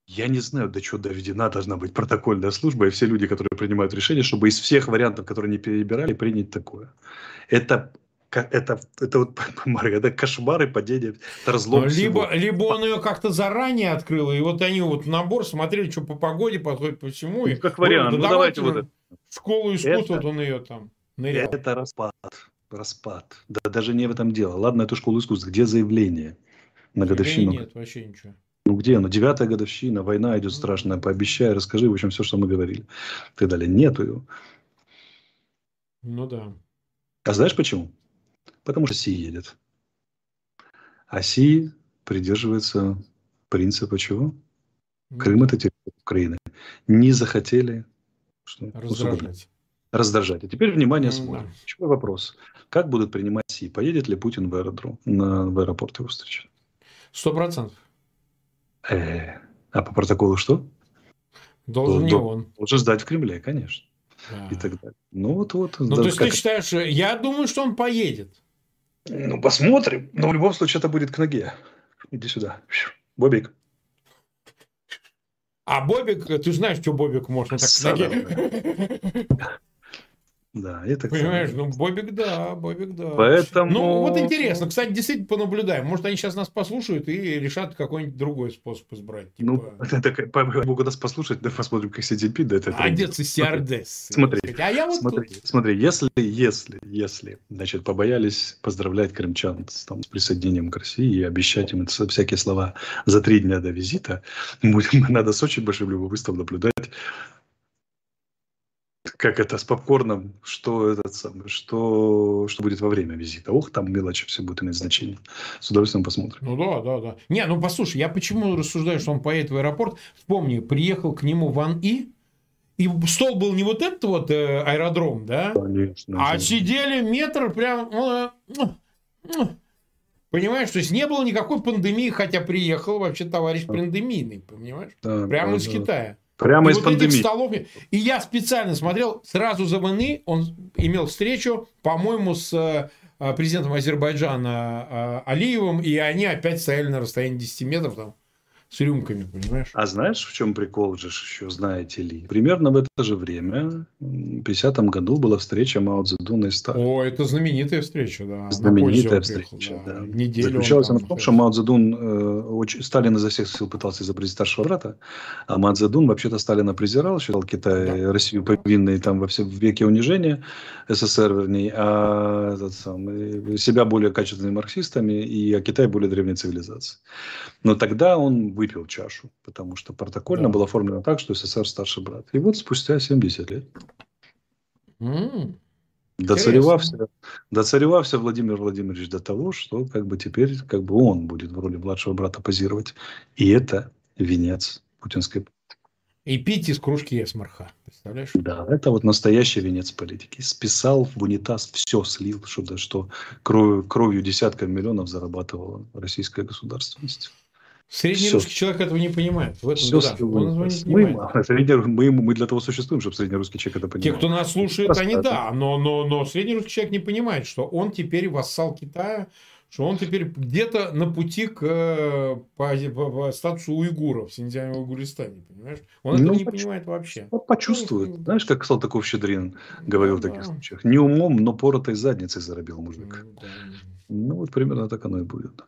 я не знаю, до чего доведена должна быть протокольная служба и все люди, которые принимают решения, чтобы из всех вариантов, которые они перебирали, принять такое. Это это, это вот, это кошмары, падение, это разлом либо, всего. либо он ее как-то заранее открыл, и вот они вот набор смотрели, что по погоде подходит по всему. Ну, как вариант, ну, да ну давайте вот это. Школу искусства, это, вот он ее там нырял. Это распад, распад. Да даже не в этом дело. Ладно, эту школу искусств, где заявление на годовщину? Нет, вообще ничего. Ну где она? Девятая годовщина, война идет страшная, пообещай, расскажи, в общем, все, что мы говорили. И так далее. Нету ее. Ну да. А знаешь почему? Потому что Си едет. А Си придерживается принципа чего? Ну, Крым это территория Украины. Не захотели что, раздражать. раздражать. А теперь внимание, смотрим. Да. Чего вопрос? Как будут принимать Си? Поедет ли Путин в аэродром, на, в аэропорт его встречать? Сто процентов. Э, а по протоколу что? Должен не он. Должен сдать в Кремле, конечно. Да. И так далее. Ну вот, вот. Ну, то есть как... ты считаешь, я думаю, что он поедет. Ну, посмотрим. Но в любом случае это будет к ноге. Иди сюда. Бобик. А Бобик, ты знаешь, что Бобик может так к ноге. Да, это Понимаешь, ну Бобик, да, Бобик, да. Поэтому... Ну, вот интересно, кстати, действительно понаблюдаем. Может, они сейчас нас послушают и решат какой-нибудь другой способ избрать. Типа... Ну, это, могут нас послушать, да посмотрим, как CDP, да, это... Где Сиардес? Смотри, а я вот смотри, тут... смотри, если, если, если, значит, побоялись поздравлять крымчан с, там, с присоединением к России и обещать им всякие слова за три дня до визита, будем, надо с очень большим любопытством наблюдать как это с попкорном, что этот самый, что, что будет во время визита. Ох, там мелочи все будет иметь значение. С удовольствием посмотрим. Ну да, да, да. Не, ну послушай, я почему рассуждаю, что он поедет в аэропорт. Вспомни, приехал к нему Ван И, и стол был не вот этот вот э, аэродром, да? Конечно. А сидели метр прям... Э, э, понимаешь, то есть не было никакой пандемии, хотя приехал вообще товарищ пандемийный, понимаешь? Да, Прямо да, из да. Китая. Прямо и из вот пандемии. Столов... И я специально смотрел, сразу за войны он имел встречу, по-моему, с э, президентом Азербайджана э, Алиевым, и они опять стояли на расстоянии 10 метров там с рюмками, понимаешь? А знаешь, в чем прикол же еще, знаете ли? Примерно в это же время, в 50-м году, была встреча Мао Цзэдуна и Сталина. О, это знаменитая встреча, да. Знаменитая встреча, приехал, да. да. Неделю Заключалась она в том, что Мао Цзэдун, э, очень, Сталин изо всех сил пытался изобразить старшего брата, а Мао Цзэдун вообще-то Сталина презирал, считал Китай, да. Россию повинной там во всем веке унижения, СССР, вернее, а этот сам, себя более качественными марксистами, и а Китай более древней цивилизацией. Но тогда он выпил чашу, потому что протокольно да. было оформлено так, что СССР старший брат. И вот спустя 70 лет. Mm. Доцаревався, доцаревався Владимир Владимирович до того, что как бы теперь как бы он будет в роли младшего брата позировать. И это венец путинской и пить из кружки эсмарха. Представляешь? Да, это вот настоящий венец политики. Списал в унитаз, все слил, что, что кровью, кровью десятков миллионов зарабатывала российская государственность. Среднерусский все. человек этого не понимает. В этом все беда. Он не мы, мы, мы для того существуем, чтобы среднерусский человек это понимал. Те, кто нас слушает, Просто они да, но, но, но среднерусский человек не понимает, что он теперь вассал Китая, что он теперь где-то на пути к э, по, по, по статусу уйгуров в Синьцзяне Уйгуристане, понимаешь? Он ну, этого не понимает вообще. Он почувствует. Ну, Знаешь, как Салтыков-Щедрин говорил ну, в таких да. случаях. Не умом, но поротой задницей заробил мужик. Ну, да. ну, вот примерно так оно и будет.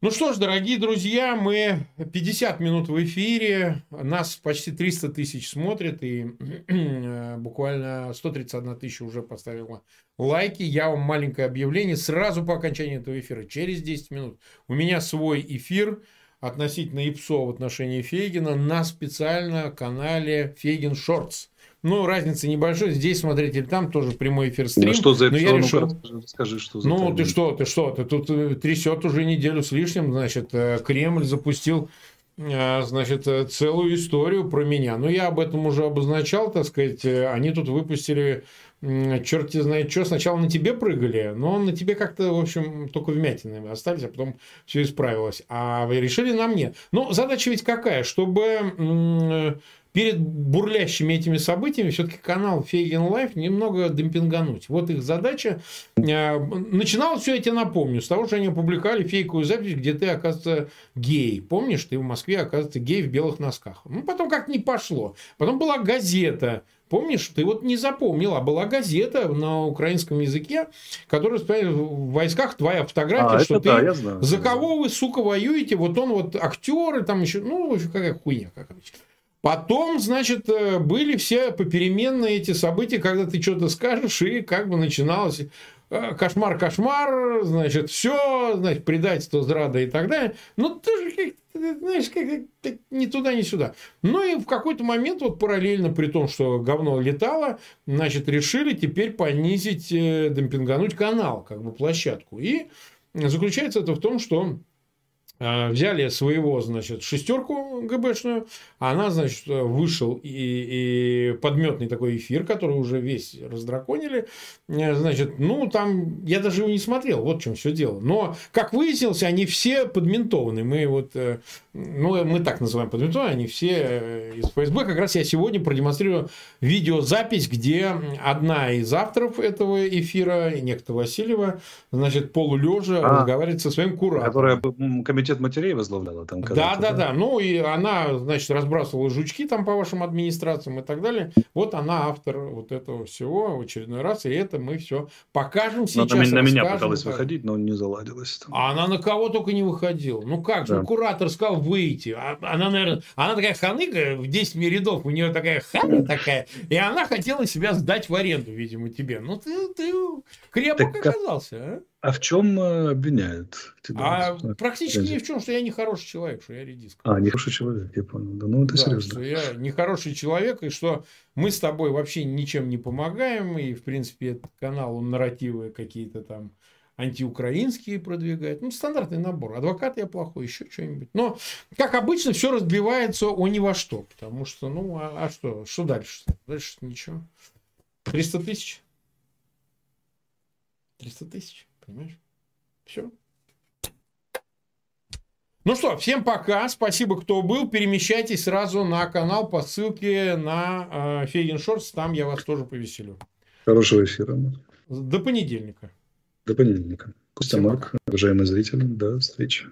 Ну что ж, дорогие друзья, мы 50 минут в эфире, нас почти 300 тысяч смотрят, и э, буквально 131 тысяча уже поставила лайки. Я вам маленькое объявление сразу по окончании этого эфира, через 10 минут. У меня свой эфир относительно ИПСО в отношении Фейгина на специально канале Фейгин Шортс. Ну, разница небольшая. Здесь смотреть или там тоже прямой эфир стрим. Ну, что за это? я решил... Скажи, что за Ну, ты что, ты что? Ты тут э, трясет уже неделю с лишним. Значит, э, Кремль запустил э, значит, целую историю про меня. Но я об этом уже обозначал, так сказать. Они тут выпустили черт знает что, сначала на тебе прыгали, но на тебе как-то, в общем, только вмятины остались, а потом все исправилось. А вы решили на мне. Но задача ведь какая? Чтобы перед бурлящими этими событиями все-таки канал Фейгин Live немного демпингануть. Вот их задача. Э, начиналось все, я тебе напомню, с того, что они опубликовали фейковую запись, где ты, оказывается, гей. Помнишь, ты в Москве, оказывается, гей в белых носках. Ну, потом как не пошло. Потом была газета, Помнишь, ты вот не запомнил, а была газета на украинском языке, которая в войсках твоя фотография, а, что ты да, за кого вы, сука, воюете, вот он вот актеры, там еще, ну, какая хуйня, как обычно. Потом, значит, э, были все попеременные эти события, когда ты что-то скажешь, и как бы начиналось э, кошмар, кошмар, значит, все, значит, предательство, зрада и так далее. Ну, тоже, знаешь, как, ни туда, ни сюда. Ну, и в какой-то момент, вот параллельно, при том, что говно летало, значит, решили теперь понизить, э, демпингануть канал, как бы площадку. И заключается это в том, что взяли своего, значит, шестерку ГБшную, а она, значит, вышел и, и подметный такой эфир, который уже весь раздраконили, э, значит, ну, там, я даже его не смотрел, вот в чем все дело. Но, как выяснилось, они все подментованы. Мы вот, э, ну, мы так называем подментованы, они все из ФСБ. Как раз я сегодня продемонстрирую видеозапись, где одна из авторов этого эфира, некто Васильева, значит, полулежа а, разговаривает со своим куратором. Которая комитет матерей возглавляла там. Да, да, да. Ну, и она, значит, разбрасывала жучки там по вашим администрациям и так далее. Вот она автор вот этого всего в очередной раз. И это мы все покажем сейчас. Она на меня пыталась так. выходить, но не заладилась. Там. А она на кого только не выходила. Ну как же, да. куратор сказал выйти. А она, наверное, она такая ханыга в 10 рядов, у нее такая хана такая. И она хотела себя сдать в аренду, видимо, тебе. Ну ты, ты крепок так, оказался, а? А в чем э, обвиняют? Тебя? А практически ни в чем, что я не хороший человек, что я редиска. А, не хороший человек, я понял. Да, ну это да, серьезно. Что я не хороший человек, и что мы с тобой вообще ничем не помогаем, и, в принципе, этот канал, он нарративы какие-то там антиукраинские продвигает. Ну, стандартный набор. Адвокат я плохой, еще что-нибудь. Но, как обычно, все разбивается о ни во что. Потому что, ну, а, а что? Что дальше? Дальше ничего. 300 тысяч? 300 тысяч. Понимаешь? Все. Ну что, всем пока. Спасибо, кто был. Перемещайтесь сразу на канал по ссылке на э, Фейген Шортс. Там я вас тоже повеселю. Хорошего эфира. До понедельника. До понедельника. Костя Марк, уважаемые зрители, до встречи.